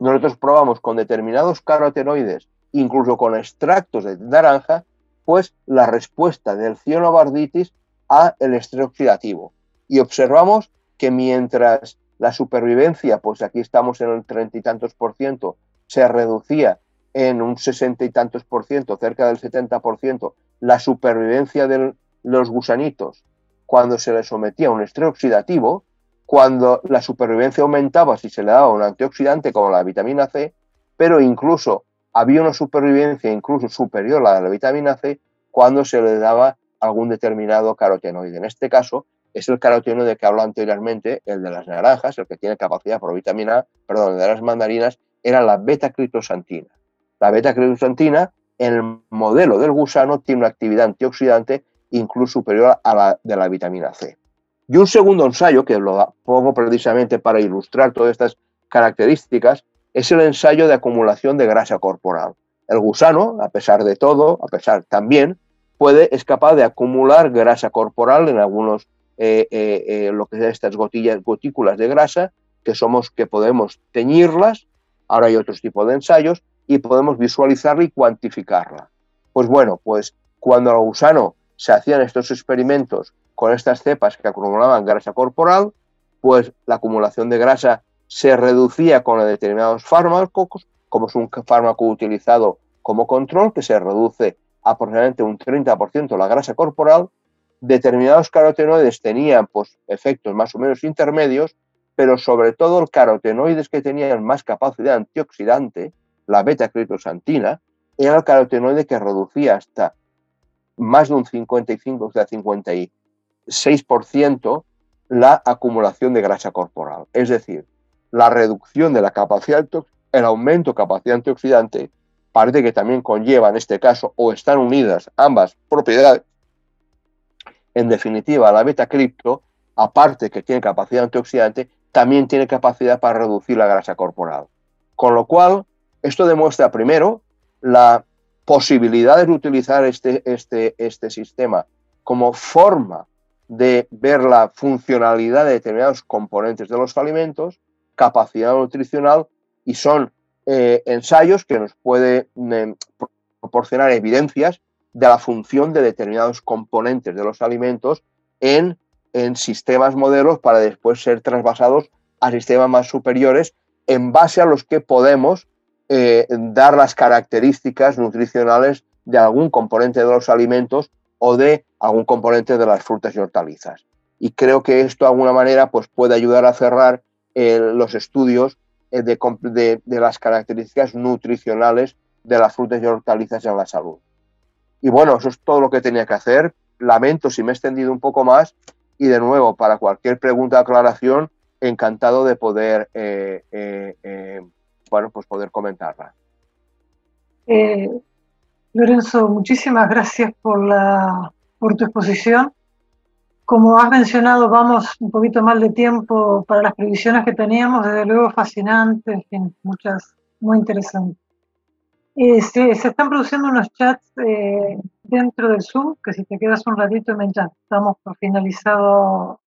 nosotros probamos con determinados carotenoides, incluso con extractos de naranja, pues la respuesta del cianobarditis a el estrés oxidativo. Y observamos que mientras la supervivencia, pues aquí estamos en el treinta y tantos por ciento, se reducía en un sesenta y tantos por ciento, cerca del setenta por ciento, la supervivencia de los gusanitos cuando se les sometía a un estrés oxidativo, cuando la supervivencia aumentaba si se le daba un antioxidante como la vitamina C, pero incluso había una supervivencia incluso superior a la, la vitamina C cuando se le daba algún determinado carotenoide. En este caso es el carotenoide que habló anteriormente, el de las naranjas, el que tiene capacidad por vitamina perdón, de las mandarinas, era la beta-critosantina. La beta-critosantina en el modelo del gusano tiene una actividad antioxidante incluso superior a la de la vitamina C. Y un segundo ensayo, que lo pongo precisamente para ilustrar todas estas características, es el ensayo de acumulación de grasa corporal. El gusano, a pesar de todo, a pesar también, puede, es capaz de acumular grasa corporal en algunos, eh, eh, eh, lo que es estas gotillas, gotículas de grasa, que somos, que podemos teñirlas, ahora hay otros tipos de ensayos, y podemos visualizarla y cuantificarla. Pues bueno, pues cuando el gusano se hacían estos experimentos con estas cepas que acumulaban grasa corporal, pues la acumulación de grasa se reducía con determinados fármacos, como es un fármaco utilizado como control, que se reduce aproximadamente un 30% la grasa corporal. Determinados carotenoides tenían pues, efectos más o menos intermedios, pero sobre todo los carotenoides que tenían más capacidad antioxidante, la beta-critosantina, era el carotenoide que reducía hasta más de un 55, o sea, 56% la acumulación de grasa corporal. Es decir, la reducción de la capacidad, el aumento de capacidad antioxidante, parece que también conlleva en este caso, o están unidas ambas propiedades. En definitiva, la beta-cripto, aparte que tiene capacidad antioxidante, también tiene capacidad para reducir la grasa corporal. Con lo cual, esto demuestra primero la posibilidades de utilizar este, este, este sistema como forma de ver la funcionalidad de determinados componentes de los alimentos, capacidad nutricional y son eh, ensayos que nos pueden eh, proporcionar evidencias de la función de determinados componentes de los alimentos en, en sistemas modelos para después ser trasvasados a sistemas más superiores en base a los que podemos eh, dar las características nutricionales de algún componente de los alimentos o de algún componente de las frutas y hortalizas. Y creo que esto de alguna manera pues, puede ayudar a cerrar eh, los estudios eh, de, de, las características nutricionales de las frutas y hortalizas en la salud. Y bueno, eso es todo lo que tenía que hacer. Lamento si me he extendido un poco más y de nuevo, para cualquier pregunta o aclaración, encantado de poder bueno, pues poder comentarla. Eh, Lorenzo, muchísimas gracias por, la, por tu exposición. Como has mencionado, vamos un poquito mal de tiempo para las previsiones que teníamos, desde luego fascinantes, muchas, muy interesantes. Eh, se, están produciendo unos chats eh, dentro del Zoom, que si te quedas un ratito chat, estamos por finalizado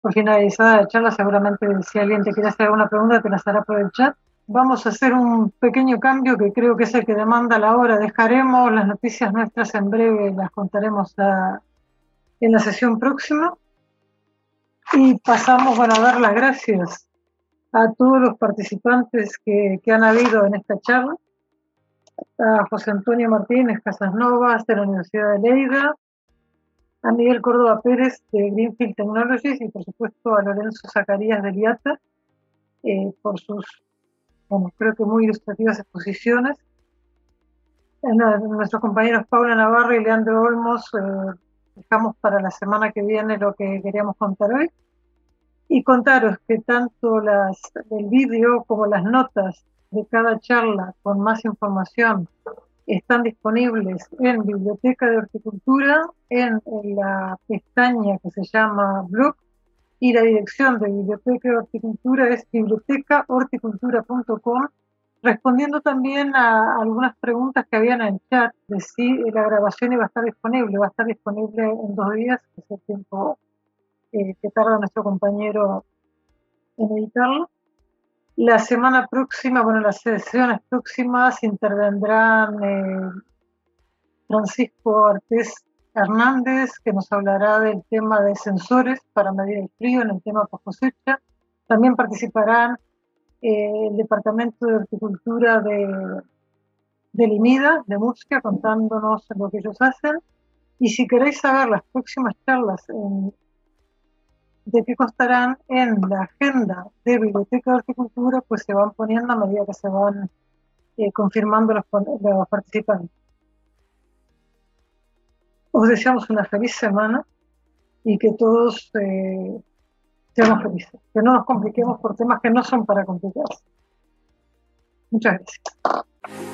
por finalizada la charla, seguramente si alguien te quiere hacer alguna pregunta te las hará por el chat. Vamos a hacer un pequeño cambio que creo que es el que demanda la hora. Dejaremos las noticias nuestras en breve, las contaremos en la sesión próxima. Y pasamos a dar las gracias a todos los participantes que, han habido en esta charla. A José Antonio Martínez Casasnovas de la Universidad de Leida, a Miguel Córdoba Pérez de Greenfield Technologies y por supuesto a Lorenzo Zacarías de Liata eh, por sus creo que muy ilustrativas exposiciones. nuestros compañeros Paula Navarro y Leandro Olmos eh, dejamos para la semana que viene lo que queríamos contar hoy. Y contaros que tanto las, el vídeo como las notas de cada charla con más información están disponibles en Biblioteca de Horticultura, en, la pestaña que se llama Blog y la dirección de Biblioteca de Horticultura es bibliotecahorticultura.com respondiendo también a algunas preguntas que habían en el chat de si la grabación iba a estar disponible. Va a estar disponible en dos días, que es el tiempo eh, que tarda nuestro compañero en editarlo. La semana próxima, bueno, las sesiones próximas intervendrán eh, Francisco Artés Hernández, que nos hablará del tema de sensores para medir el frío en el tema post cosecha. También participarán eh, el Departamento de Horticultura de, de Limida, de Murcia, contándonos lo que ellos hacen. Y si queréis saber las próximas charlas de qué constarán en la agenda de Biblioteca de Horticultura, pues se van poniendo a medida que se van eh, confirmando los, los participantes. Os deseamos una feliz semana y que todos eh, seamos felices, que no nos compliquemos por temas que no son para complicarse. Muchas gracias.